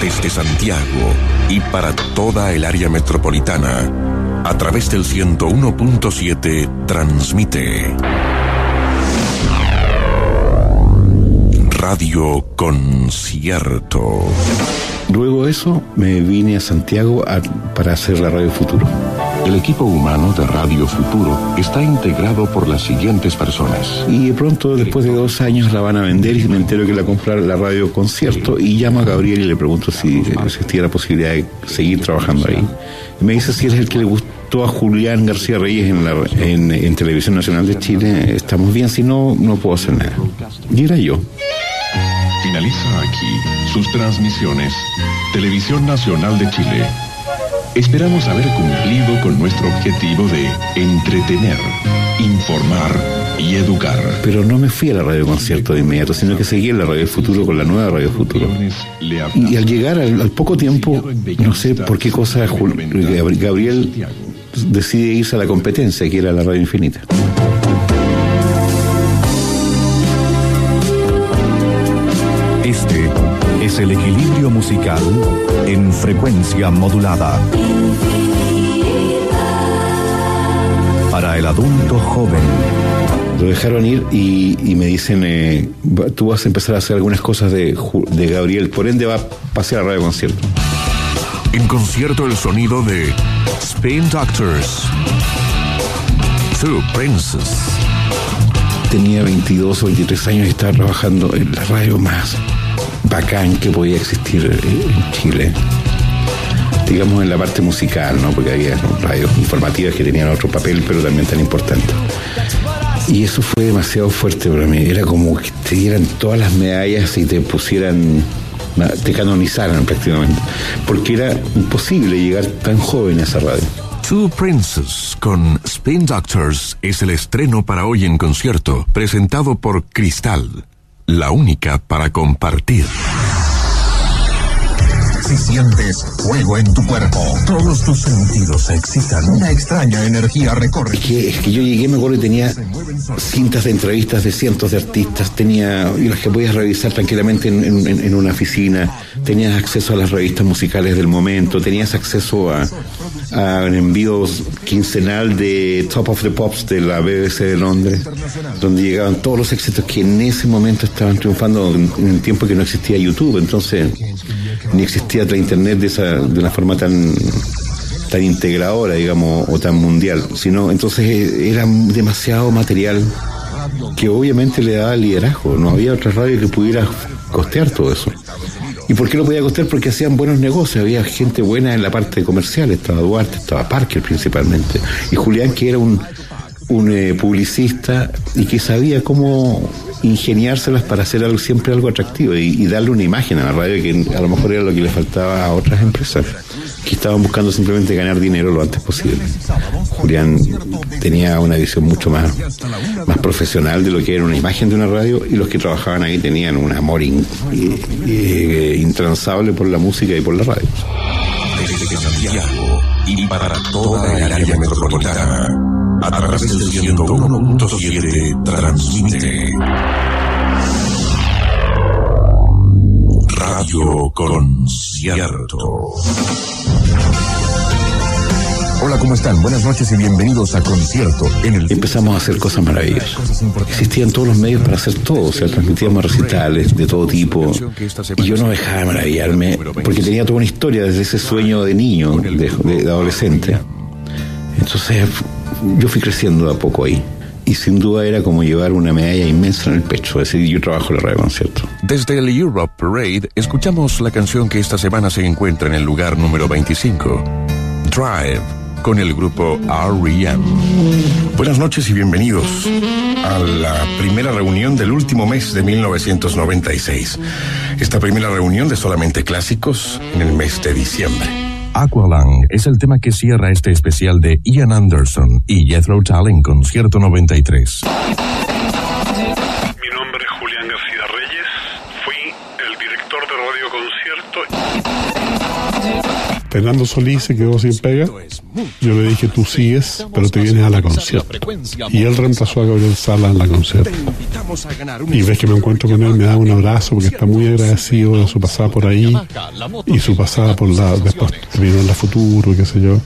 Desde Santiago y para toda el área metropolitana, a través del 101.7 transmite Radio Concierto. Luego eso me vine a Santiago para hacer la Radio Futuro. El equipo humano de Radio Futuro está integrado por las siguientes personas. Y de pronto, después de dos años, la van a vender y me entero que la compra la radio concierto y llamo a Gabriel y le pregunto si existía la posibilidad de seguir trabajando ahí. Y me dice si es el que le gustó a Julián García Reyes en, la, en, en Televisión Nacional de Chile, estamos bien, si no, no puedo hacer nada. Y era yo. Finaliza aquí sus transmisiones Televisión Nacional de Chile. Esperamos haber cumplido con nuestro objetivo de entretener, informar y educar. Pero no me fui a la radio concierto de inmediato, sino que seguí en la Radio Futuro con la nueva Radio Futuro. Y al llegar al, al poco tiempo, no sé por qué cosa, Gabriel decide irse a la competencia, que era la Radio Infinita. Este es el equilibrio musical frecuencia modulada. Para el adulto joven. Lo dejaron ir y, y me dicen, eh, tú vas a empezar a hacer algunas cosas de, Gabriel, por ende va a pasear a radio concierto. En concierto el sonido de Spain Doctors. Two Princes. Tenía 22 o 23 años y estaba trabajando en la radio más bacán que podía existir eh, en Chile. Digamos en la parte musical, ¿no? Porque había radios informativas que tenían otro papel, pero también tan importante. Y eso fue demasiado fuerte para mí. Era como que te dieran todas las medallas y te pusieran, te canonizaran prácticamente. Porque era imposible llegar tan joven a esa radio. Two Princes con Spin Doctors es el estreno para hoy en concierto, presentado por Cristal, la única para compartir. Si sientes fuego en tu cuerpo, todos tus sentidos se excitan, una extraña energía recorre. Es que, es que yo llegué, me acuerdo, y tenía cintas de entrevistas de cientos de artistas, tenía, y las que podías revisar tranquilamente en, en- en una oficina, tenías acceso a las revistas musicales del momento, tenías acceso a, a un envío quincenal de Top of the Pops de la BBC de Londres, donde llegaban todos los éxitos que en ese momento estaban triunfando en, en el tiempo que no existía YouTube, entonces ni existía la internet de, esa, de una forma tan tan integradora, digamos, o tan mundial, sino entonces eh, era demasiado material que obviamente le daba liderazgo. No había otra radio que pudiera costear todo eso. ¿Y por qué lo podía costear? Porque hacían buenos negocios, había gente buena en la parte comercial, estaba Duarte, estaba Parker principalmente, y Julián que era un, un eh, publicista y que sabía cómo ingeniárselas para hacer algo, siempre algo atractivo y, darle una imagen a la radio que a lo mejor era lo que le faltaba a otras empresas que estaban buscando simplemente ganar dinero lo antes posible. Julián tenía una visión mucho más, más profesional de lo que era una imagen de una radio y los que trabajaban ahí tenían un amor eh, intransable por la música y por la radio. Desde Santiago y toda el área metropolitana. A través del 101.7 transmite Radio Concierto. Hola, ¿cómo están? Buenas noches y bienvenidos a Concierto. En el Empezamos a hacer cosas maravillosas. Existían todos los medios para hacer todo, o sea, transmitíamos recitales de todo tipo. Y yo no dejaba de maravillarme porque tenía toda una historia desde ese sueño de niño, de, de- de adolescente. Entonces yo fui creciendo a poco ahí. Y sin duda era como llevar una medalla inmensa en el pecho, es decir, yo trabajo la radio concierto. Desde el Europe Parade escuchamos la canción que esta semana se encuentra en el lugar número 25, Drive, con el grupo R.E.M. Buenas noches y bienvenidos a la primera reunión del último mes de 1996. Esta primera reunión de solamente clásicos en el mes de diciembre. Aqualung es el tema que cierra este especial de Ian Anderson y Jethro Tull en Concierto 93. Fernando Solís se quedó sin pega. Yo le dije, tú sigues, pero te vienes a la concierto. Y él reemplazó a Gabriel Sala en la concierto. Y ves que me encuentro con él, me da un abrazo porque está muy agradecido de su pasada por ahí y su pasada por la. Después vino en la futuro, qué sé yo.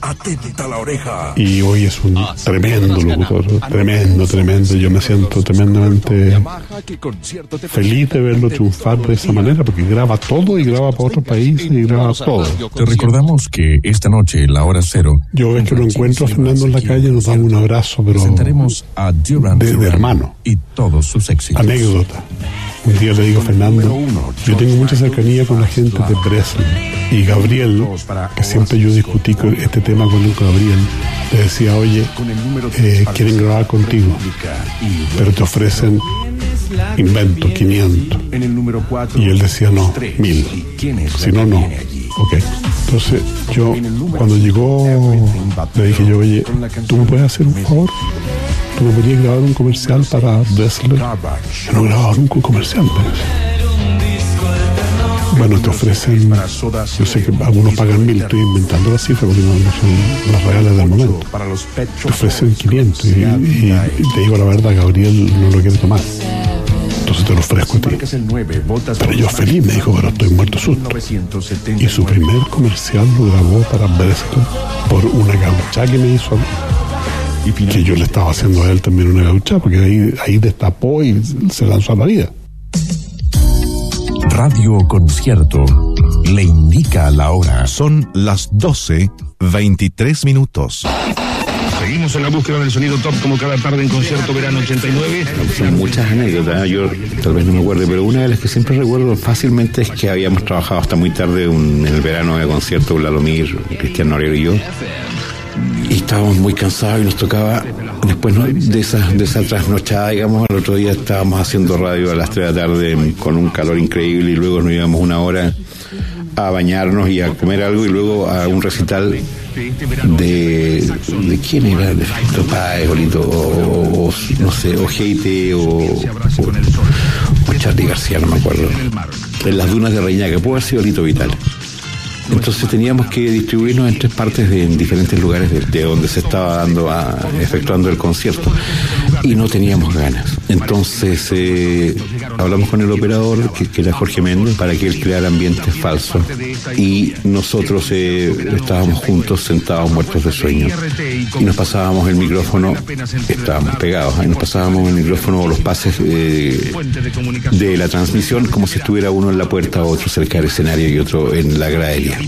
Y hoy es un tremendo locutor, tremendo, tremendo. Yo me siento tremendamente feliz de verlo triunfar de esa manera porque graba todo y graba para otros países y graba todo. Te recordamos que esta noche, la hora cero, Yo ves que lo encuentro a Fernando en la calle, nos damos un abrazo, pero presentaremos a de, hermano. y todos sus éxitos. Anécdota. Un día le digo, Fernando, yo tengo mucha cercanía con la gente de Breslin. Y Gabriel, que siempre yo discutí con este tema con Gabriel, le decía, oye, eh, quieren grabar contigo, pero te ofrecen invento, 500. En el número 4. Y él decía, no, mil. Si no, no. Ok. Entonces, yo, cuando llegó, le dije yo, oye, ¿tú me puedes hacer un favor? ¿Tú me podrías grabar un comercial para Dressler? No he grabado nunca un comercial, pero... Bueno, te ofrecen, yo sé que algunos pagan mil, estoy inventando la cifra porque no, son las reales del momento. Te ofrecen 500 y, y- y te digo la verdad, Gabriel no lo quiere tomar. Te lo ofrezco a ti. Pero yo feliz, me dijo, pero estoy muerto susto. Y su primer comercial lo grabó para Bresco por una gaucha que me hizo a mí. Que yo le estaba haciendo a él también una gaucha, porque ahí, ahí destapó y se lanzó a la vida. Radio Concierto le indica la hora. Son las 12, 23 minutos. Seguimos en la búsqueda del sonido top como cada tarde en concierto verano 89. Son muchas anécdotas, ¿eh? yo tal vez no me acuerde, pero una de las que siempre recuerdo fácilmente es que habíamos trabajado hasta muy tarde en el verano de concierto con Lalomir, Cristian Noriero y yo. Y estábamos muy cansados y nos tocaba, después de, esa, de esa trasnochada, digamos, el otro día estábamos haciendo radio a las 3 de la tarde con un calor increíble y luego nos íbamos una hora a bañarnos y a comer algo y luego a un recital de, de quién era, de Fito Páez, o, o- no sé, o Heite, o, o, Charlie García, no me acuerdo. En las dunas de Reñaca, pudo haber sido Olito Vital. Entonces teníamos que distribuirnos en tres partes de, en diferentes lugares de, de donde se estaba dando efectuando el concierto y no teníamos ganas. Entonces eh, hablamos con el operador, que, que era Jorge Méndez, para que él creara ambientes falsos y nosotros eh, estábamos juntos sentados muertos de sueño y nos pasábamos el micrófono, estábamos pegados, y nos pasábamos el micrófono o los pases eh, de la transmisión como si estuviera uno en la puerta, otro cerca del escenario y otro en la gradería.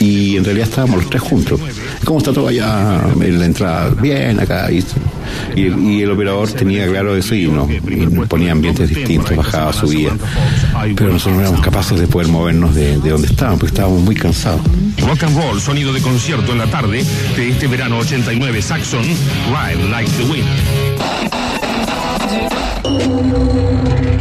Y en realidad estábamos los tres juntos. ¿Cómo está todo allá en la entrada? Bien, acá. Y, y el, y el operador tenía claro eso y nos ponía ambientes distintos, bajaba, subía. Pero nosotros no éramos capaces de poder movernos de, de donde estábamos, porque estábamos muy cansados. Rock and roll, sonido de concierto en la tarde de este verano 89. Saxon, Ride Like the Wind.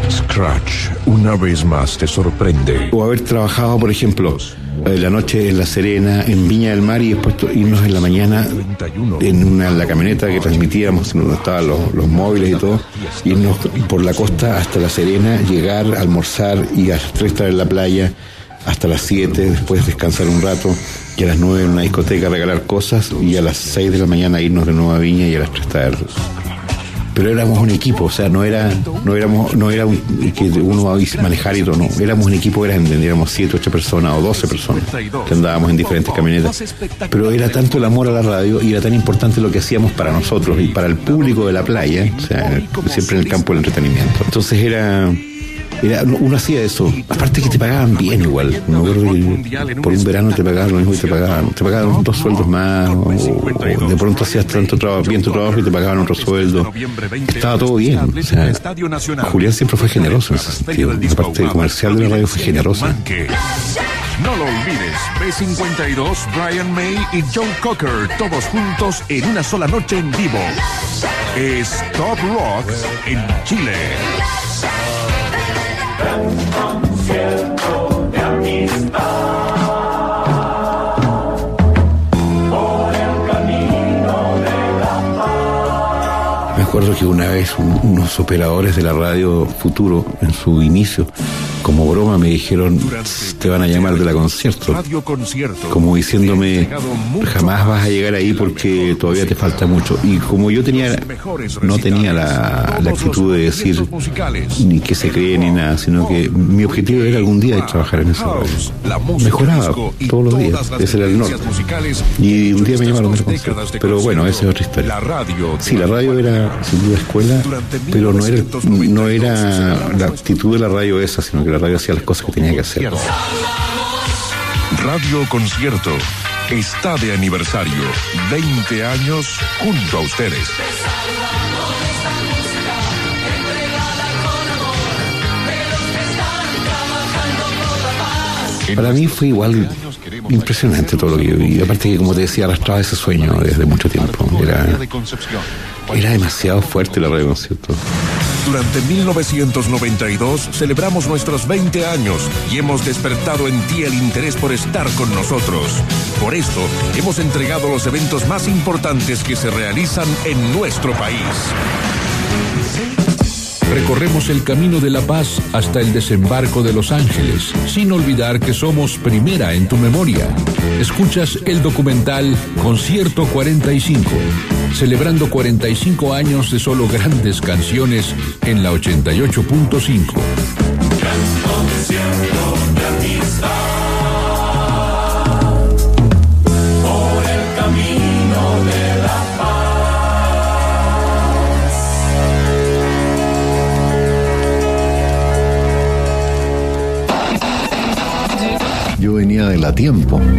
Scratch, una vez más te sorprende. O haber trabajado, por ejemplo, eh, la noche en La Serena, en Viña del Mar y después irnos en la mañana en, una, en la camioneta que transmitíamos, donde estaban los, los móviles y todo, irnos por la costa hasta La Serena, llegar, almorzar y a las 3 estar en la playa hasta las 7, después descansar un rato y a las 9 en una discoteca regalar cosas y a las 6 de la mañana irnos de nuevo a Viña y a las 3 estar pero éramos un equipo, o sea, no era, no éramos, no era un, que uno va a manejar y todo, no, éramos un equipo grande, éramos siete, ocho personas o 12 personas que andábamos en diferentes camionetas, pero era tanto el amor a la radio y era tan importante lo que hacíamos para nosotros y para el público de la playa, o sea, siempre en el campo del entretenimiento. Entonces era, era uno hacía eso, aparte que te pagaban bien igual, que por un verano te pagaban lo mismo y te pagaban, te pagaban dos sueldos más, o, o de pronto hacías tanto trabajo, bien tu trabajo y te pagaban otro sueldo. Estaba todo bien. O sea, Julián siempre fue generoso en ese sentido. La parte comercial de la radio fue generosa. No lo olvides, B52, Brian May y John Cocker, todos juntos en una sola noche en vivo. Es Top Rock en Chile. Me acuerdo que una vez un- unos operadores de la radio Futuro, en su inicio, como broma me dijeron, te van a llamar de la concierto. Como diciéndome, jamás vas a llegar ahí porque todavía te falta mucho. Y como yo tenía, no tenía la, la actitud de decir ni que se cree ni nada, sino que mi objetivo era algún día trabajar en esa radio. Mejoraba todos los días, ese era el norte. Y un día me llamaron de la concierto. Pero bueno, esa es otra historia. Sí, la radio era sin duda escuela, pero no era, no era la actitud de la radio esa, sino que la radio hacía las cosas que tenía que hacer. Radio Concierto está de aniversario. 20 años junto a ustedes. Para mí fue igual impresionante todo lo que yo vi. Aparte que, como te decía, arrastraba ese sueño desde mucho tiempo. Era, era demasiado fuerte la radio concierto. Durante 1992 celebramos nuestros 20 años y hemos despertado en ti el interés por estar con nosotros. Por esto, hemos entregado los eventos más importantes que se realizan en nuestro país. Recorremos el camino de la paz hasta el desembarco de Los Ángeles, sin olvidar que somos primera en tu memoria. Escuchas el documental Concierto 45, celebrando 45 años de solo grandes canciones en la 88.5. De la tiempo. En,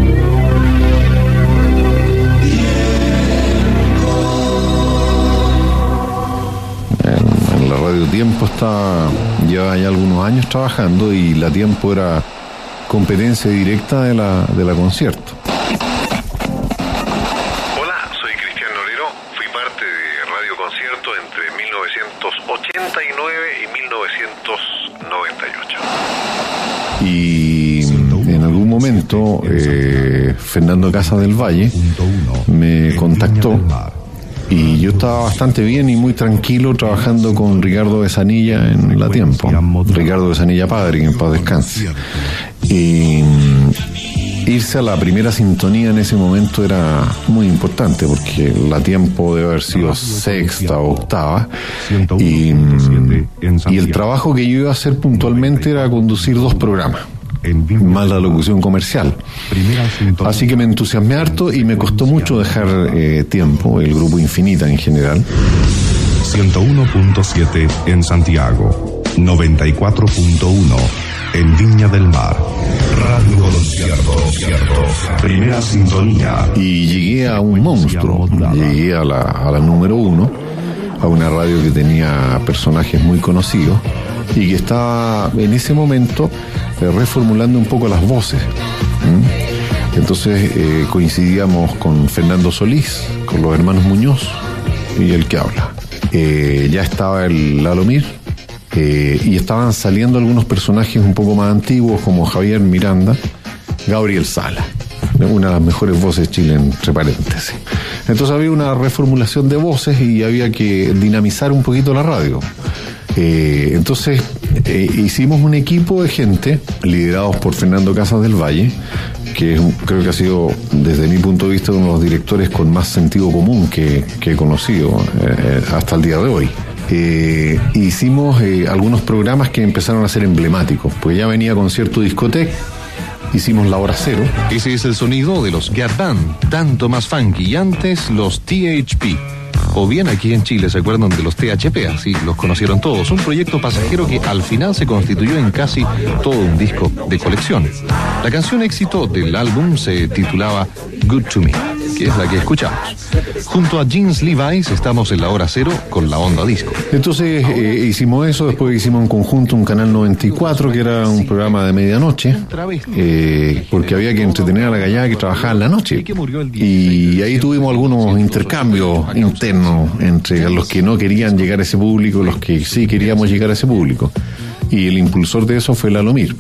en la radio Tiempo está, lleva ya algunos años trabajando y la Tiempo era competencia directa de la, de la concierto. Eh, Fernando Casa del Valle me contactó y yo estaba bastante bien y muy tranquilo trabajando con Ricardo Besanilla en La Tiempo. Ricardo Besanilla padre, en paz descanse. Mm, irse a la primera sintonía en ese momento era muy importante porque La Tiempo debe haber sido sexta o octava. Y, mm, y el trabajo que yo iba a hacer puntualmente era conducir dos programas más la locución comercial. Así que me entusiasmé harto y me costó mucho dejar eh, tiempo, el grupo Infinita en general. 101.7 en Santiago, 94.1 en Viña del Mar. Radio Concierto, primera sintonía. Y llegué a un monstruo, llegué a la, a la número uno, a una radio que tenía personajes muy conocidos y que estaba en ese momento eh, reformulando un poco las voces. Entonces eh, coincidíamos con Fernando Solís, con los hermanos Muñoz y el que habla. Eh, ya estaba el Lalomir, y estaban saliendo algunos personajes un poco más antiguos como Javier Miranda, Gabriel Sala, una de las mejores voces de Chile, entre paréntesis. Entonces había una reformulación de voces y había que dinamizar un poquito la radio. Eh, entonces eh, hicimos un equipo de gente liderados por Fernando Casas del Valle, que creo que ha sido, desde mi punto de vista, uno de los directores con más sentido común que, he conocido eh, hasta el día de hoy. Hicimos algunos programas que empezaron a ser emblemáticos, porque ya venía concierto discoteca, hicimos la hora cero, Ese es el sonido de los Gap Band, tanto más funky y antes los THP. O bien aquí en Chile se acuerdan de los THP, así los conocieron todos. Un proyecto pasajero que al final se constituyó en casi todo un disco de colección. La canción éxito del álbum se titulaba Good to Me, que es la que escuchamos. Junto a Jeans Levi's estamos en la hora cero con la onda disco. Entonces eh, hicimos eso, después hicimos en conjunto un canal 94, que era un programa de medianoche, eh, porque había que entretener a la gallada que trabajaba en la noche. Y ahí tuvimos algunos intercambios entre los que no querían llegar a ese público, los que sí queríamos llegar a ese público. Y el impulsor de eso fue Lalomir.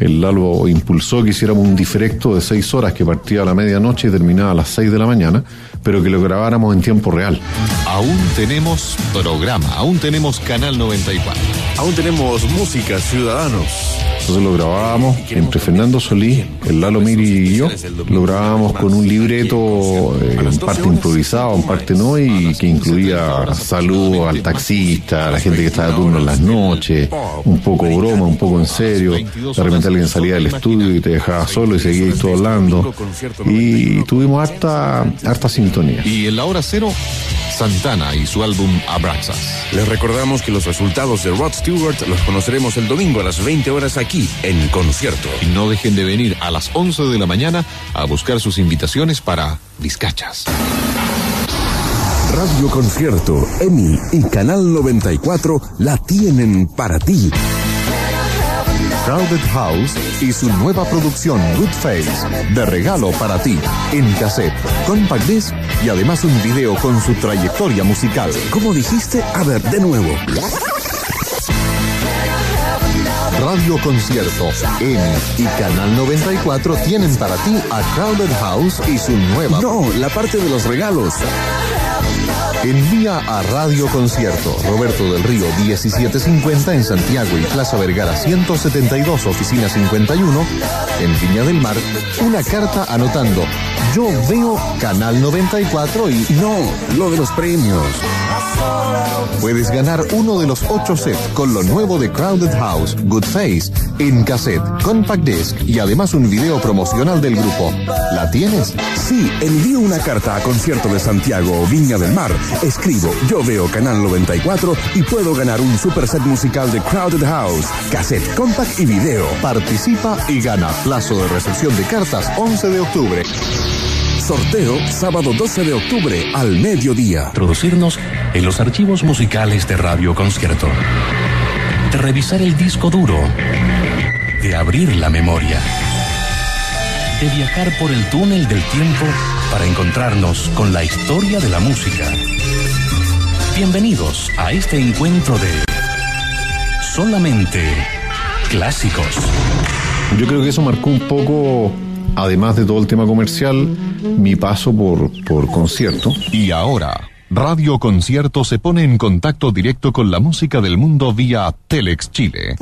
El Lalo impulsó que hiciéramos un diferecto de seis horas que partía a la medianoche y terminaba a las seis de la mañana, pero que lo grabáramos en tiempo real. Aún tenemos programa, aún tenemos Canal 94. Aún tenemos música, ciudadanos. Entonces lo grabábamos entre Fernando Solís, el Lalo Miri y yo. Lo grabábamos con un libreto eh, en parte improvisado, en parte no, y que incluía saludos al taxista, a la gente que estaba de turno en las noches, un poco broma, un poco en serio. De repente alguien salía del estudio y te dejaba solo y seguíais todo hablando. Y tuvimos harta, harta sintonía. Y en la hora cero, Santana y su álbum Abraxas. Les recordamos que los resultados de Rod Stewart los conoceremos el domingo a las 20 horas aquí en concierto. Y no dejen de venir a las 11 de la mañana a buscar sus invitaciones para Vizcachas. Radio Concierto, EMI y Canal 94 la tienen para ti. Crowded House y su nueva producción Good Face, de regalo para ti, en cassette, compact disc y además un video con su trayectoria musical. ¿Cómo dijiste? A ver, de nuevo. Radio Concierto, EMI y Canal 94 tienen para ti a Crowded House y su nueva... No, la parte de los regalos. Envía a Radio Concierto, Roberto del Río 1750 en Santiago y Plaza Vergara 172, oficina 51, en Viña del Mar, una carta anotando Yo veo Canal 94 y No, lo de los premios. puedes ganar uno de los ocho sets con lo nuevo de Crowded House, Good Face, en cassette, compact disc y además un video promocional del grupo. ¿La tienes? Sí, envío una carta a Concierto de Santiago o Viña del Mar. Escribo, yo veo Canal 94 y puedo ganar un super set musical de Crowded House, cassette, compact y video. Participa y gana. Plazo de recepción de cartas 11 de octubre. Sorteo sábado 12 de octubre al mediodía. Introducirnos en los archivos musicales de Radio Concierto. De revisar el disco duro. De abrir la memoria. De viajar por el túnel del tiempo para encontrarnos con la historia de la música. Bienvenidos a este encuentro de solamente clásicos. Yo creo que eso marcó un poco, además de todo el tema comercial, mi paso por, por concierto. Y ahora, Radio Concierto se pone en contacto directo con la música del mundo vía Telex Chile.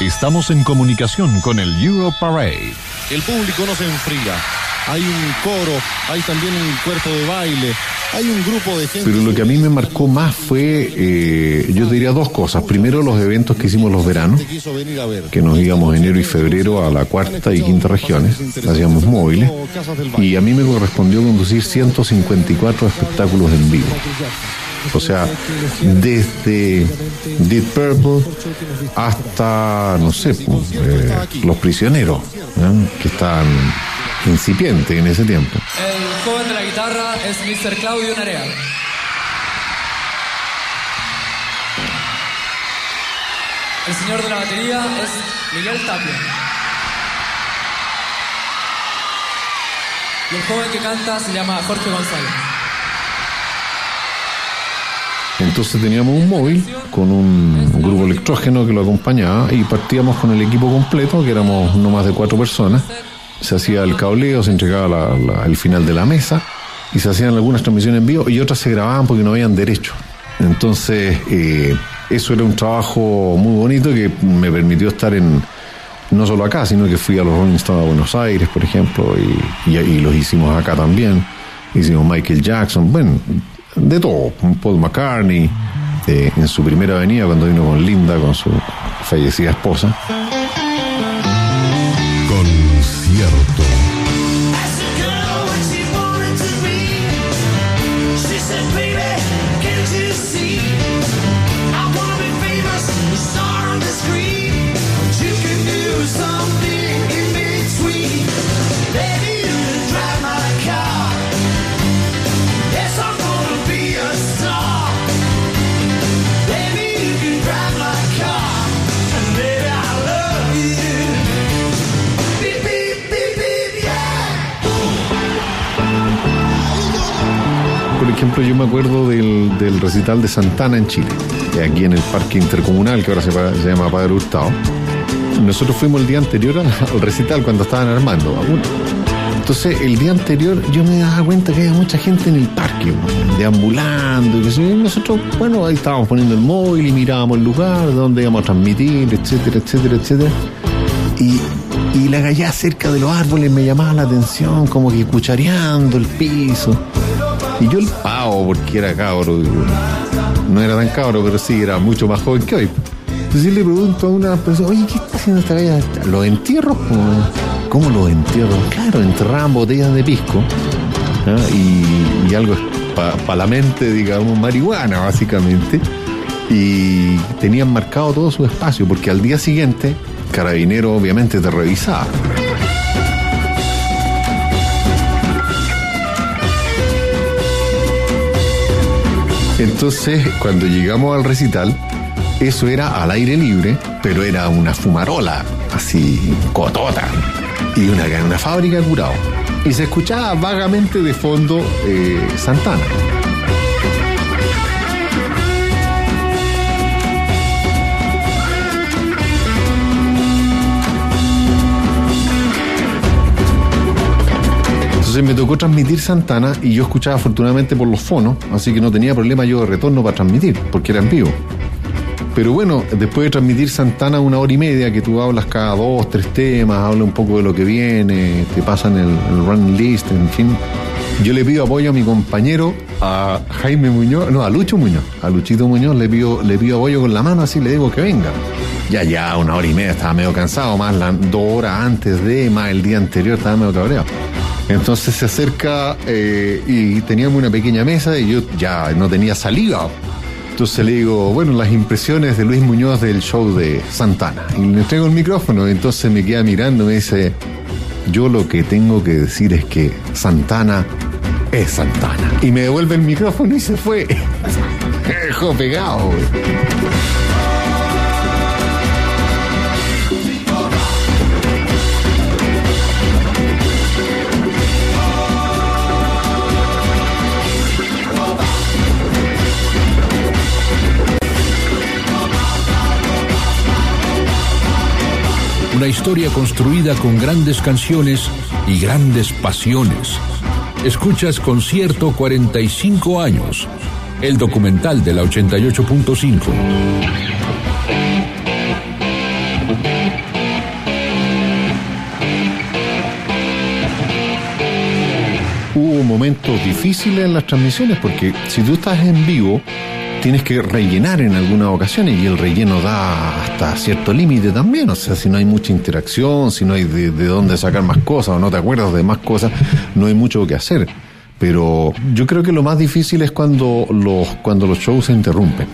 Estamos en comunicación con el Euro Parade. El público no se enfría. Hay un coro, hay también un cuerpo de baile, hay un grupo de gente. Pero lo que a mí me marcó más fue, eh, yo diría dos cosas. Primero, los eventos que hicimos los veranos, que nos íbamos enero y febrero a la cuarta y quinta regiones, hacíamos móviles, y a mí me correspondió conducir 154 espectáculos en vivo. O sea, desde Deep Purple hasta, no sé, pues, eh, Los Prisioneros, ¿no? que estaban incipientes en ese tiempo. El joven de la guitarra es Mr. Claudio Narea. El señor de la batería es Miguel Tapia. Y el joven que canta se llama Jorge González. Entonces teníamos un móvil con un grupo electrógeno que lo acompañaba y partíamos con el equipo completo, que éramos no más de cuatro personas. Se hacía el cableo, se entregaba la- el final de la mesa y se hacían algunas transmisiones en vivo y otras se grababan porque no habían derecho. Entonces, eh, eso era un trabajo muy bonito que me permitió estar en, no solo acá, sino que fui a los Rolling Stones a Buenos Aires, por ejemplo, y, los hicimos acá también. Hicimos Michael Jackson, bueno, de todo, Paul McCartney, eh, en su primera avenida cuando vino con Linda, con su fallecida esposa. She ejemplo, yo me acuerdo del, del recital de Santana en Chile, aquí en el Parque Intercomunal, que ahora se, se llama Padre Hurtado. Nosotros fuimos el día anterior al, al recital cuando estaban armando. Entonces, el día anterior yo me daba cuenta que había mucha gente en el parque, deambulando, nosotros, bueno, ahí estábamos poniendo el móvil y mirábamos el lugar, dónde íbamos a transmitir, etcétera, etcétera, etcétera. Y, y la gallá cerca de los árboles me llamaba la atención, como que cuchareando el piso. Y yo el pavo, porque era cabro, no era tan cabro, pero sí era mucho más joven que hoy. Entonces le pregunto a una persona, oye, ¿qué está haciendo esta galla? ¿Los entierros? ¿Cómo, los entierros? Claro, enterraban botellas de pisco ¿ah? y, y algo para la mente, digamos, marihuana, básicamente. Y tenían marcado todo su espacio, porque al día siguiente, Carabinero obviamente te revisaba. Entonces, cuando llegamos al recital, eso era al aire libre, pero era una fumarola, así, cotota, y una, una fábrica curado. Y se escuchaba vagamente de fondo eh, Santana. Entonces me tocó transmitir Santana y yo escuchaba afortunadamente por los fonos, así que no tenía problema yo de retorno para transmitir, porque era en vivo. Pero bueno, después de transmitir Santana una hora y media, que tú hablas cada dos, tres temas, hablas un poco de lo que viene, te pasan el, el running list, en fin. Yo le pido apoyo a mi compañero, a Jaime Muñoz, no, a Lucho Muñoz, a Luchito Muñoz, le pido, le pido apoyo con la mano, así le digo que venga. Ya, ya, una hora y media, estaba medio cansado, más las dos horas antes de, más el día anterior, estaba medio cabreado. Entonces se acerca eh, y teníamos una pequeña mesa y yo ya no tenía saliva. Entonces le digo, bueno, las impresiones de Luis Muñoz del show de Santana. Y le entrego el micrófono, entonces me queda mirando me dice, yo lo que tengo que decir es que Santana es Santana. Y me devuelve el micrófono y se fue. Me dejó pegado. Una historia construida con grandes canciones y grandes pasiones. Escuchas Concierto 45 años, el documental de la 88.5. Hubo momentos difíciles en las transmisiones porque si tú estás en vivo, tienes que rellenar en algunas ocasiones y el relleno da hasta cierto límite también. O sea, si no hay mucha interacción, si no hay de, de dónde sacar más cosas o no te acuerdas de más cosas, no hay mucho que hacer. Pero yo creo que lo más difícil es cuando los, cuando los shows se interrumpen.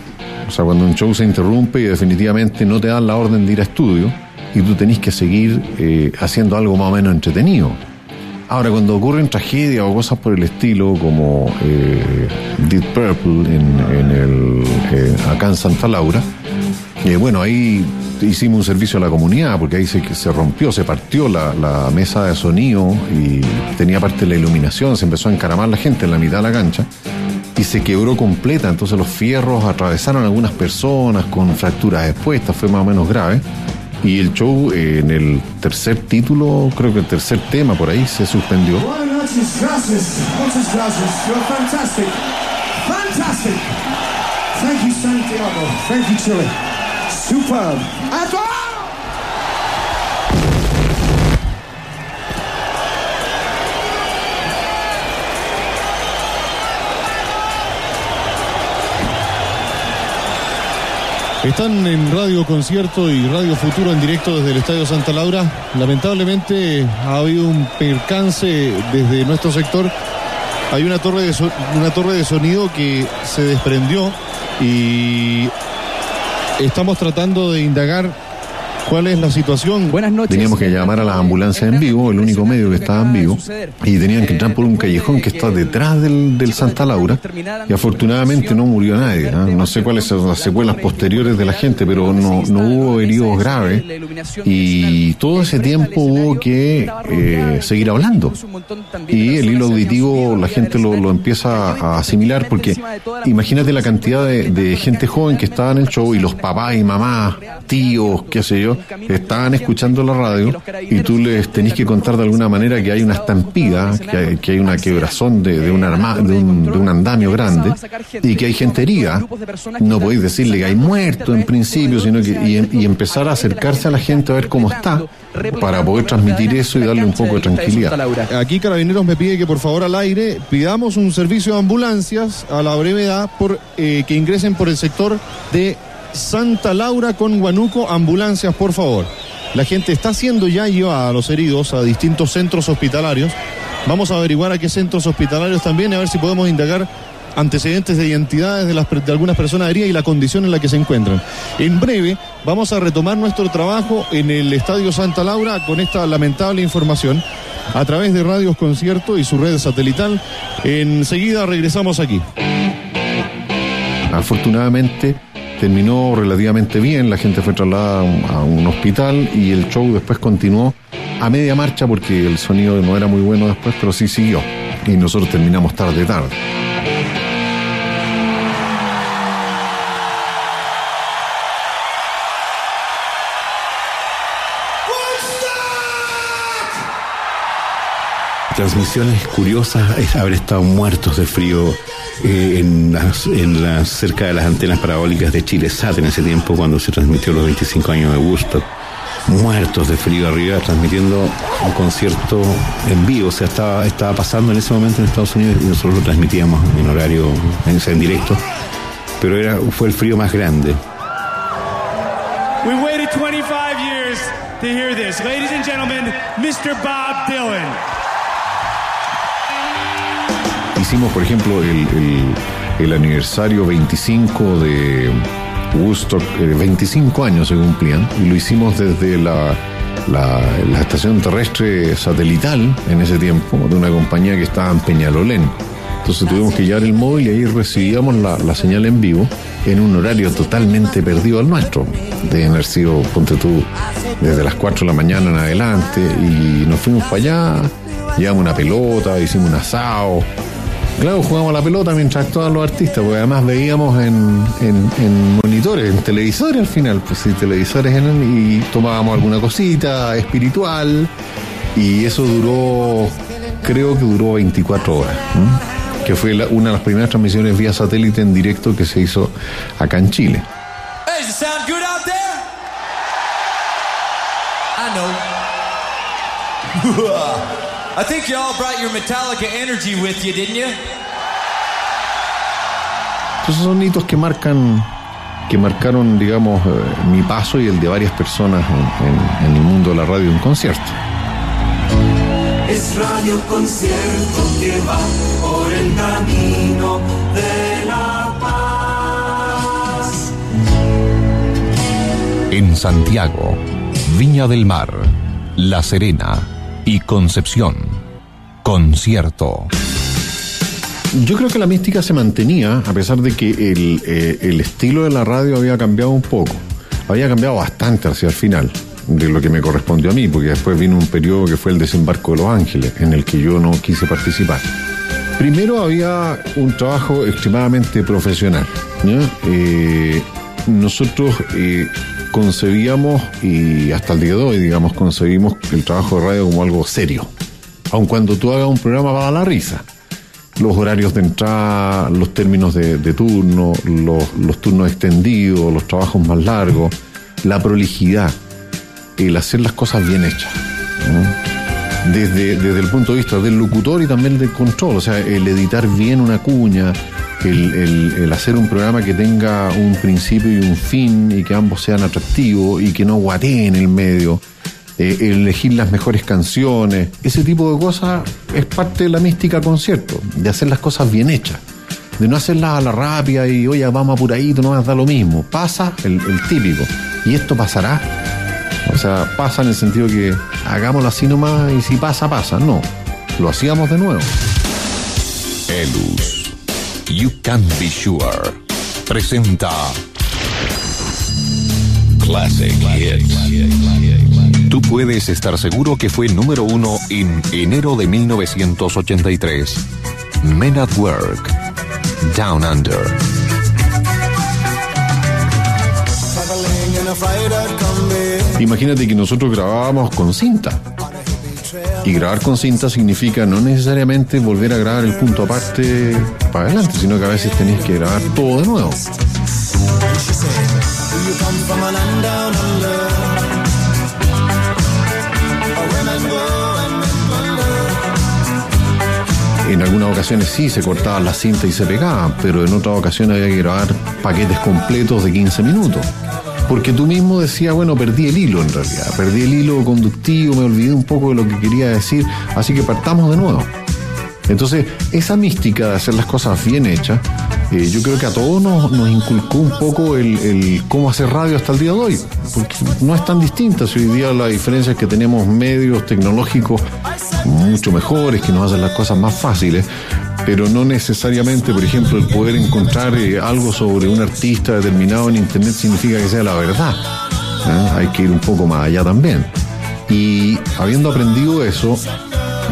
O sea, cuando un show se interrumpe y definitivamente no te dan la orden de ir a estudio y tú tenés que seguir eh, haciendo algo más o menos entretenido. Ahora, cuando ocurren tragedias o cosas por el estilo, como eh, Deep Purple en, el, eh, acá en Santa Laura, eh, bueno, ahí hicimos un servicio a la comunidad, porque ahí se, se rompió, se partió la, la mesa de sonido y tenía parte de la iluminación, se empezó a encaramar la gente en la mitad de la cancha. y se quebró completa, entonces los fierros atravesaron algunas personas con fracturas expuestas, fue más o menos grave. Y el show eh, en el tercer título, creo que el tercer tema por ahí, se suspendió. Fantastic. Thank you, Santiago. Thank you, Chile. Superb. Están en Radio Concierto y Radio Futuro en directo desde el Estadio Santa Laura. Lamentablemente ha habido un percance desde nuestro sector. Hay una torre de, una torre de sonido que se desprendió y estamos tratando de indagar cuál es la situación. Buenas Teníamos que llamar a las ambulancias en vivo, el único medio que estaba en vivo, y tenían que entrar por un callejón que está detrás del, del Santa Laura, y afortunadamente no murió nadie. ¿ah? No sé cuáles son las secuelas posteriores de la gente, pero no, no hubo heridos graves, y todo ese tiempo hubo que eh, seguir hablando. Y el hilo auditivo la gente lo, lo empieza a asimilar, porque imagínate la cantidad de, de gente joven que estaba en el show, y los papás y mamás, tíos, qué sé yo, estaban escuchando la radio y tú les tenés que contar de alguna manera que hay una estampida, que hay, una quebrazón de, de, un de, un, andamio grande y que hay gente herida. No podéis decirle que hay muerto en principio, sino que y, y empezar a acercarse a la gente a ver cómo está para poder transmitir eso y darle un poco de tranquilidad. Aquí Carabineros me pide que por favor al aire pidamos un servicio de ambulancias a la brevedad por eh, que ingresen por el sector de Santa Laura con Huanuco, ambulancias por favor. La gente está siendo ya llevada a los heridos a distintos centros hospitalarios. Vamos a averiguar a qué centros hospitalarios también a ver si podemos indagar antecedentes de identidades de, las, de algunas personas heridas y la condición en la que se encuentran. En breve vamos a retomar nuestro trabajo en el Estadio Santa Laura con esta lamentable información a través de Radios Concierto y su red satelital. Enseguida regresamos aquí. Afortunadamente terminó relativamente bien, la gente fue trasladada a un- hospital y el show después continuó a media marcha porque el sonido no era muy bueno después, pero sí siguió. Y nosotros terminamos tarde, tarde. Transmisiones curiosas es haber estado muertos de frío eh, en las, cerca de las antenas parabólicas de Chilesat en ese tiempo cuando se transmitió los 25 años de Woodstock. Muertos de frío arriba transmitiendo un concierto en vivo, o sea, estaba, estaba pasando en ese momento en Estados Unidos y nosotros lo transmitíamos en horario, en, en directo, pero era, fue el frío más grande. We waited 25 years to hear this. Ladies and gentlemen, Mr. Bob Dylan. Hicimos, por ejemplo, el, el- aniversario 25 de Woodstock, eh, 25 años se cumplían, y lo hicimos desde la, la, la estación terrestre satelital en ese tiempo, de una compañía que estaba en Peñalolén. Entonces tuvimos que llevar el móvil y ahí recibíamos la, la señal en vivo en un horario totalmente perdido al nuestro. De haber sido, ponte tú, desde las 4 de la mañana en adelante y nos fuimos para allá, llevamos una pelota, hicimos un asado. Claro, jugamos a la pelota mientras todos los artistas, porque además veíamos en, en- en monitores, en televisores al final, pues sí, televisores eran, y tomábamos alguna cosita espiritual, y eso duró, creo que duró 24 horas, que fue una de las primeras transmisiones vía satélite en directo que se hizo acá en Chile. Hey. I think you all brought your Metallica energy with you, didn't you? Entonces son hitos que marcan, que marcaron, digamos, eh, mi paso y el de varias personas en, en- en el mundo de la radio en concierto. Es Radio Concierto que va por el camino de la paz. En Santiago, Viña del Mar, La Serena y Concepción. Concierto. Yo creo que la mística se mantenía, a pesar de que el, eh, el estilo de la radio había cambiado un poco. Había cambiado bastante hacia el final, de lo que me correspondió a mí, porque después vino un periodo que fue el desembarco de Los Ángeles, en el que yo no quise participar. Primero había un trabajo extremadamente profesional. Eh, nosotros eh, concebíamos, y hasta el día de hoy, digamos, concebimos el trabajo de radio como algo serio. Aun cuando tú hagas un programa para la risa. Los horarios de entrada, los términos de, turno, los, turnos extendidos, los trabajos más largos, la prolijidad, el hacer las cosas bien hechas. Desde, desde el punto de vista del locutor y también del control, o sea, el editar bien una cuña, el, hacer un programa que tenga un principio y un fin y que ambos sean atractivos y que no guateen en el medio, eh, elegir las mejores canciones, ese tipo de cosas es parte de la mística concierto, de hacer las cosas bien hechas, de no hacerlas a la rápida y oye, vamos apuradito, no nos da lo mismo, pasa el, el típico, y esto pasará, o sea, pasa en el sentido que hagámoslo así nomás y si pasa, pasa, no, lo hacíamos de nuevo. Elus, You Can Be Sure, presenta Classic Hits. Tú puedes estar seguro que fue número uno en enero de 1983. Men at Work, Down Under. Imagínate que nosotros grabábamos con cinta. Y grabar con cinta significa no necesariamente volver a grabar el punto aparte para adelante, sino que a veces tenéis que grabar todo de nuevo. En algunas ocasiones sí se cortaban las cintas y se pegaban, pero en otras ocasiones había que grabar paquetes completos de 15 minutos. Porque tú mismo decías, bueno, perdí el hilo en realidad, perdí el hilo conductivo, me olvidé un poco de lo que quería decir, así que partamos de nuevo. Entonces, esa mística de hacer las cosas bien hechas, eh, yo creo que a todos nos, nos inculcó un poco el, el cómo hacer radio hasta el día de hoy, porque no es tan distinta. Si hoy día la diferencia es que tenemos medios tecnológicos mucho mejores, que nos hacen las cosas más fáciles, pero no necesariamente, por ejemplo, el poder encontrar eh, algo sobre un artista determinado en Internet significa que sea la verdad. ¿eh? Hay que ir un poco más allá también. Y habiendo aprendido eso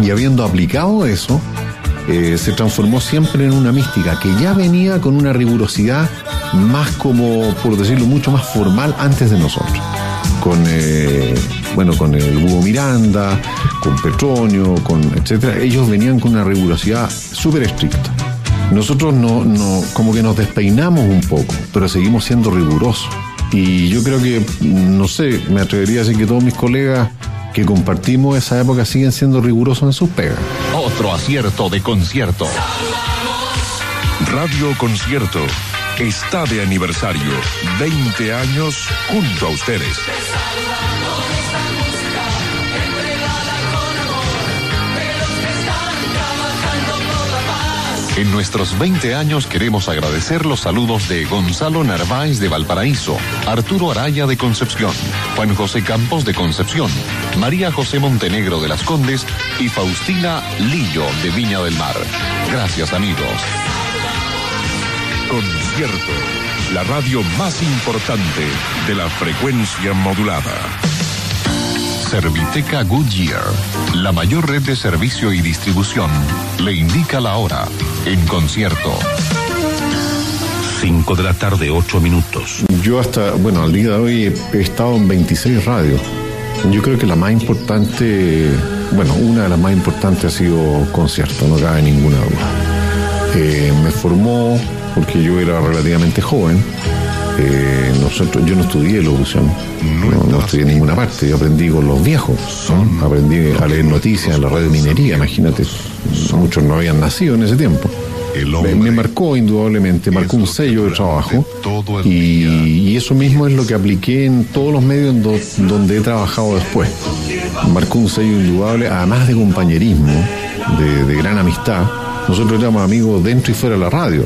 y habiendo aplicado eso, eh, se transformó siempre en una mística que ya venía con una rigurosidad más como, por decirlo, mucho más formal antes de nosotros. Con, bueno, con el Hugo Miranda, con Petronio, con etcétera, ellos venían con una rigurosidad súper estricta. Nosotros no, no, como que nos despeinamos un poco, pero seguimos siendo rigurosos. Y yo creo que, no sé, me atrevería a decir que todos mis colegas que compartimos esa época siguen siendo rigurosos en sus pegas. Otro acierto de concierto. Radio Concierto está de aniversario. 20 años junto a ustedes. En nuestros 20 años queremos agradecer los saludos de Gonzalo Narváez de Valparaíso, Arturo Araya de Concepción, Juan José Campos de Concepción, María José Montenegro de Las Condes y Faustina Lillo de Viña del Mar. Gracias amigos. Concierto, la radio más importante de la frecuencia modulada. Serviteca Goodyear, la mayor red de servicio y distribución, le indica la hora en concierto. 5 de la tarde, 8 minutos. Yo hasta, bueno, al día de hoy he, estado en 26 radios. Yo creo que la más importante, bueno, una de las más importantes ha sido concierto, no cabe ninguna duda. Eh, me formó porque yo era relativamente joven. Eh, nosotros, yo no estudié locución, no, no estudié en ninguna parte, yo aprendí con los viejos, ¿no? aprendí a leer noticias en la radio minería, imagínate, muchos no habían nacido en ese tiempo. Me, marcó indudablemente, marcó un sello de trabajo y, y eso mismo es lo que apliqué en todos los medios do- donde he trabajado después. Marcó un sello indudable, además de compañerismo, de, de gran amistad. Nosotros éramos amigos dentro y fuera de la radio.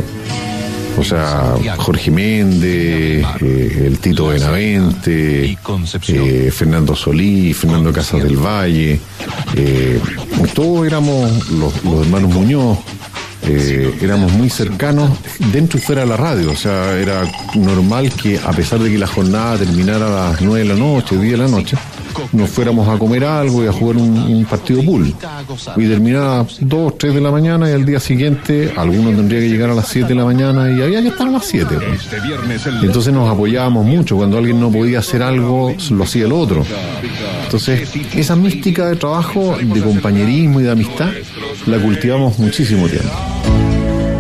O sea, Jorge Méndez, eh, el Tito Benavente, eh, Fernando Solí, Fernando Casas del Valle, eh, todos éramos los hermanos Muñoz, eh, éramos muy cercanos dentro y fuera de la radio. O sea, era normal que a pesar de que la jornada terminara a las 9 de la noche, 10 de la noche, nos fuéramos a comer algo y a jugar un, partido pool. Y terminaba 2, 3 de la mañana y al día siguiente algunos tendría que llegar a las 7 de la mañana y había que estar a las 7. Y entonces nos apoyábamos mucho. Cuando alguien no podía hacer algo, lo hacía el otro. Entonces, esa mística de trabajo, de compañerismo y de amistad, la cultivamos muchísimo tiempo.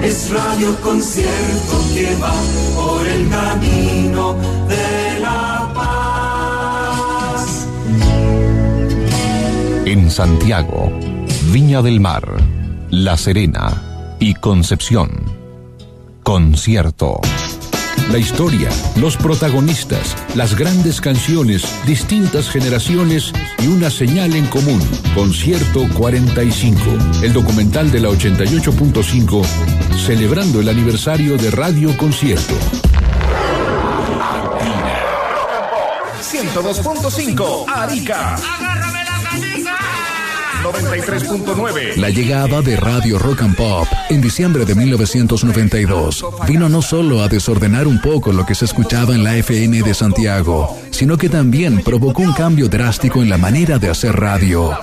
Es radio concierto que va por el camino de la paz. En Santiago, Viña del Mar, La Serena y Concepción. Concierto. La historia, los protagonistas, las grandes canciones, distintas generaciones y una señal en común. Concierto 45, el documental de la 88.5, celebrando el aniversario de Radio Concierto. 102.5 Arica. 93.9 La llegada de Radio Rock and Pop en diciembre de 1992 vino no solo a desordenar un poco lo que se escuchaba en la FM de Santiago, sino que también provocó un cambio drástico en la manera de hacer radio.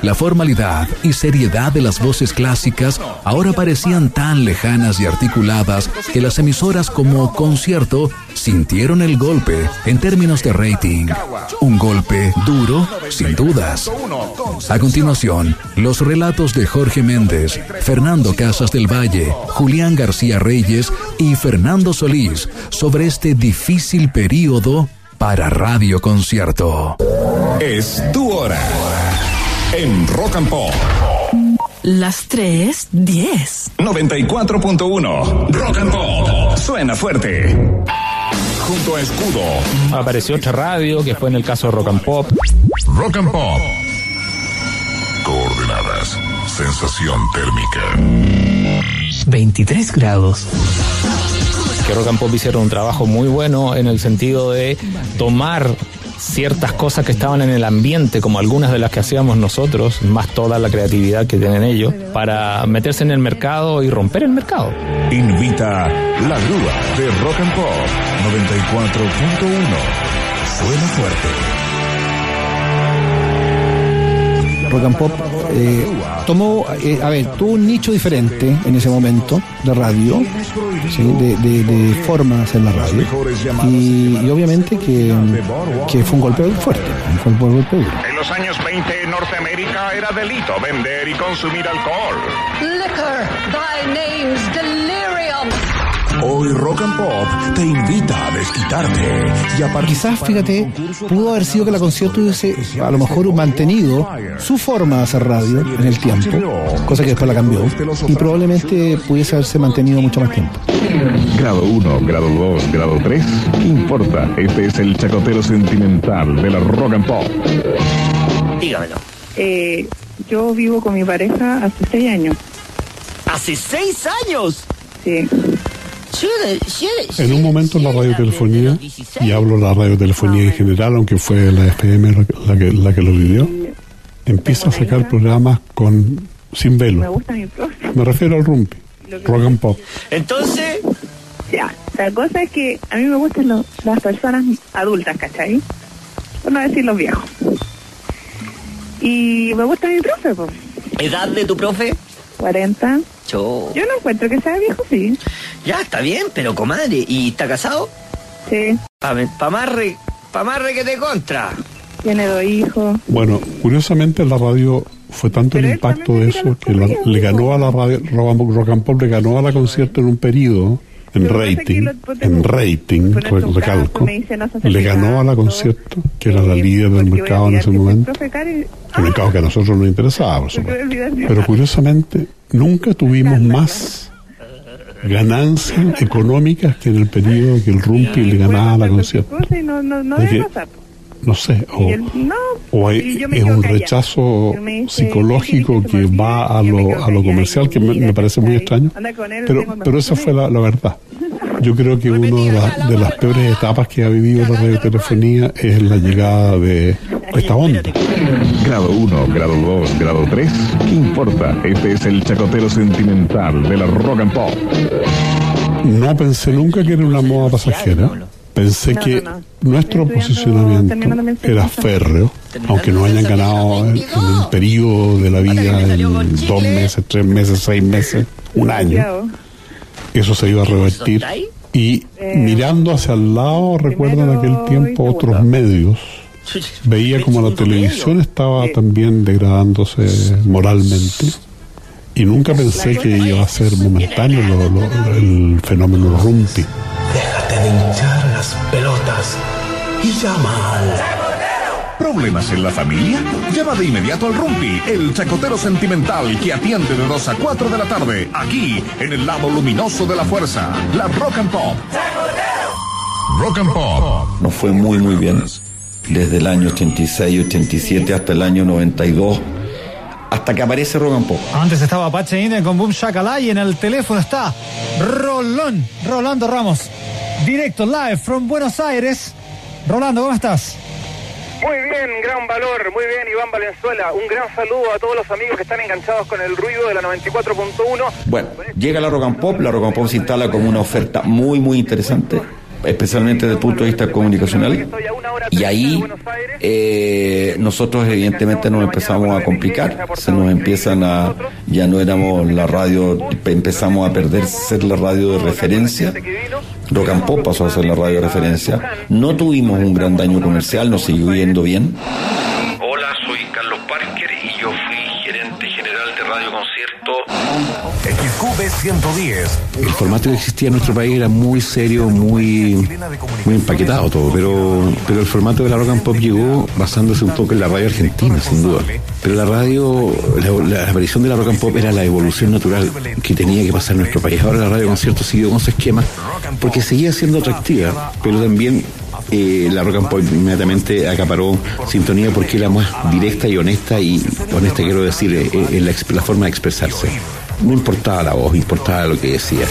La formalidad y seriedad de las voces clásicas ahora parecían tan lejanas y articuladas que las emisoras como Concierto sintieron el golpe en términos de rating. Un golpe duro, sin dudas. A continuación, los relatos de Jorge Méndez, Fernando Casas del Valle, Julián García Reyes y Fernando Solís sobre este difícil periodo para Radio Concierto. Es tu hora. En Rock and Pop. Las 3, 10. 94.1. Rock and Pop. Suena fuerte. Junto a Escudo. Apareció otra radio, que fue en el caso de Rock and Pop. Rock and Pop. Coordenadas. Sensación térmica. 23 grados. Que Rock and Pop hicieron un trabajo muy bueno en el sentido de tomar ciertas cosas que estaban en el ambiente, como algunas de las que hacíamos nosotros, más toda la creatividad que tienen ellos, para meterse en el mercado y romper el mercado. Invita la grúa de Rock and Pop 94.1. Suena fuerte. Rock and Pop eh, tomó, eh, a ver, tuvo un nicho diferente en ese momento de radio, ¿sí? de, de- de forma de hacer la radio. Y, y obviamente que, que fue un golpe fuerte, fue un golpe duro. En los años 20 en Norteamérica era delito vender y consumir alcohol. Liquor, thy name's. Hoy Rock and Pop te invita a desquitarte y a. Quizás, fíjate, pudo haber sido que la concierto hubiese a lo mejor mantenido su forma de hacer radio en el tiempo, cosa que después la cambió, y probablemente pudiese haberse mantenido mucho más tiempo. Grado 1, grado 2, grado 3. ¿Qué importa? Este es el chacotero sentimental de la Rock and Pop. Dígamelo. Eh, yo vivo con mi pareja hace seis años. ¿Hace seis años? Sí. En un momento en la radiotelefonía, y hablo de la radiotelefonía en general, aunque fue la FM la que, la que, lo vivió, empieza a sacar programas con sin Me velo. gusta mi profe. Me refiero al rumpi, rock and pop. Entonces, Ya, la cosa es que a mí me gustan los- las personas adultas, ¿cachai? Por no decir los viejos. Y me gusta mi profe, pues. ¿edad de tu profe? 40. Yo. Yo no encuentro que sea viejo, sí. Ya, está bien, pero comadre, ¿y está casado? Sí. Pa, pa marre, pa marre que te contra. Tiene dos hijos. Bueno, curiosamente la radio fue tanto el impacto de eso que la- le ganó a la radio, rock and, rock and pop le ganó a la concierto en un periodo en rating, en rating, re- recalco, le ganó a la concierto, que era la líder del mercado en ese momento, el mercado que a nosotros nos interesaba, por supuesto. Pero curiosamente, nunca tuvimos más ganancias económicas que en el periodo que el Rumpi le ganaba a la y no, no, no Es debe que- pasar. No sé, o, no, o hay- es un rechazo dice, psicológico que va a lo, a lo comercial, que me, me parece muy extraño. Pero, el pero esa fue la, la verdad. Yo creo que una de, las- de las peores etapas que ha vivido la radiotelefonía es la llegada de esta onda. Grado 1, grado 2, grado 3. ¿Qué importa? Este es el chacotero sentimental de la Rock and Pop. No pensé nunca que era una moda pasajera. pensé No, que no, no. nuestro posicionamiento era férreo, aunque nos hayan ganado en, en el periodo de la vida en dos meses, tres meses, seis meses, un año. Eso se iba a revertir. Y mirando hacia el lado, recuerdo en aquel tiempo otros medios. Veía como la televisión estaba también degradándose moralmente. Y nunca pensé que iba a ser momentáneo lo- lo- el fenómeno Rumpi. Déjate de hinchar las pelotas y llama al... ¿Problemas en la familia? Llama de inmediato al Rumpi, el chacotero sentimental que atiende de 2 a 4 de la tarde, aquí en el lado luminoso de la fuerza, la Rock and Pop. Rock and Pop. Nos fue muy, muy bien. Desde el año 86, 87 hasta el año 92, hasta que aparece Rock and Pop. Antes estaba Pache Inde con Boom Shakalai y en el teléfono está Rolón, Rolando Ramos. Directo, live from Buenos Aires. Rolando, ¿cómo estás? Muy bien, gran valor, muy bien Iván Valenzuela. Un gran saludo a todos los amigos que están enganchados con el ruido de la 94.1. Bueno, llega la Rock and Pop, la Rock and Pop se instala como una oferta muy, muy interesante, especialmente desde el punto de vista comunicacional. Y ahí eh, nosotros evidentemente nos empezamos a complicar, se nos empiezan a, ya no éramos la radio, empezamos a perder ser la radio de referencia. Rock and Pop pasó a ser la radio de referencia. No tuvimos un gran daño comercial, nos siguió yendo bien. Hola, soy Carlos Parker XQB 110. El formato que existía en nuestro país era muy serio, muy, muy empaquetado todo, pero, pero el formato de la rock and pop llegó basándose un poco en la radio argentina, sin duda. Pero la radio, la, aparición de la rock and pop era la evolución natural que tenía que pasar en nuestro país. Ahora la radio concierto siguió con su esquema porque seguía siendo atractiva, pero también eh, la rock and pop inmediatamente acaparó sintonía porque era más directa y honesta y honesta quiero decir eh, en la, exp- la forma de expresarse. No importaba la voz, importaba lo que decía.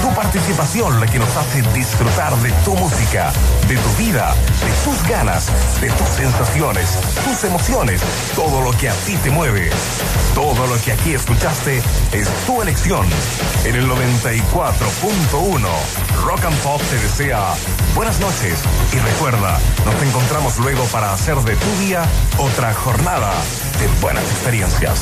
Tu participación la que nos hace disfrutar de tu música, de tu vida, de tus ganas, de tus sensaciones, tus emociones, todo lo que a ti te mueve. Todo lo que aquí escuchaste es tu elección. En el 94.1, Rock and Pop te desea buenas noches y recuerda, nos encontramos luego para hacer de tu día otra jornada de buenas experiencias.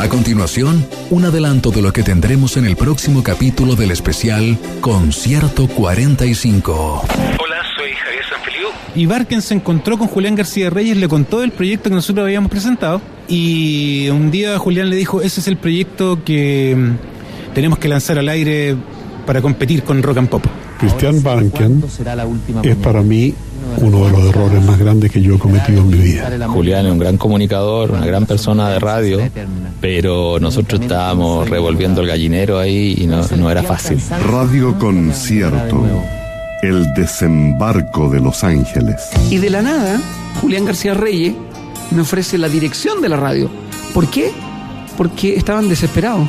A continuación, un adelanto de lo que tendremos en el próximo capítulo del especial Concierto 45. Hola, soy Javier Sanfeliu. Y Barken se encontró con Julián García Reyes, le contó el proyecto que nosotros habíamos presentado. Y un día Julián le dijo, ese es el proyecto que mm, tenemos que lanzar al aire para competir con Rock and Pop. Cristian Banken es para mí uno de los errores más grandes que yo he cometido en mi vida. Julián es un gran comunicador, una gran persona de radio, pero nosotros estábamos revolviendo el gallinero ahí y no, no era fácil. Radio Concierto. El desembarco de Los Ángeles. Y de la nada, Julián García Reyes me ofrece la dirección de la radio. ¿Por qué? Porque estaban desesperados.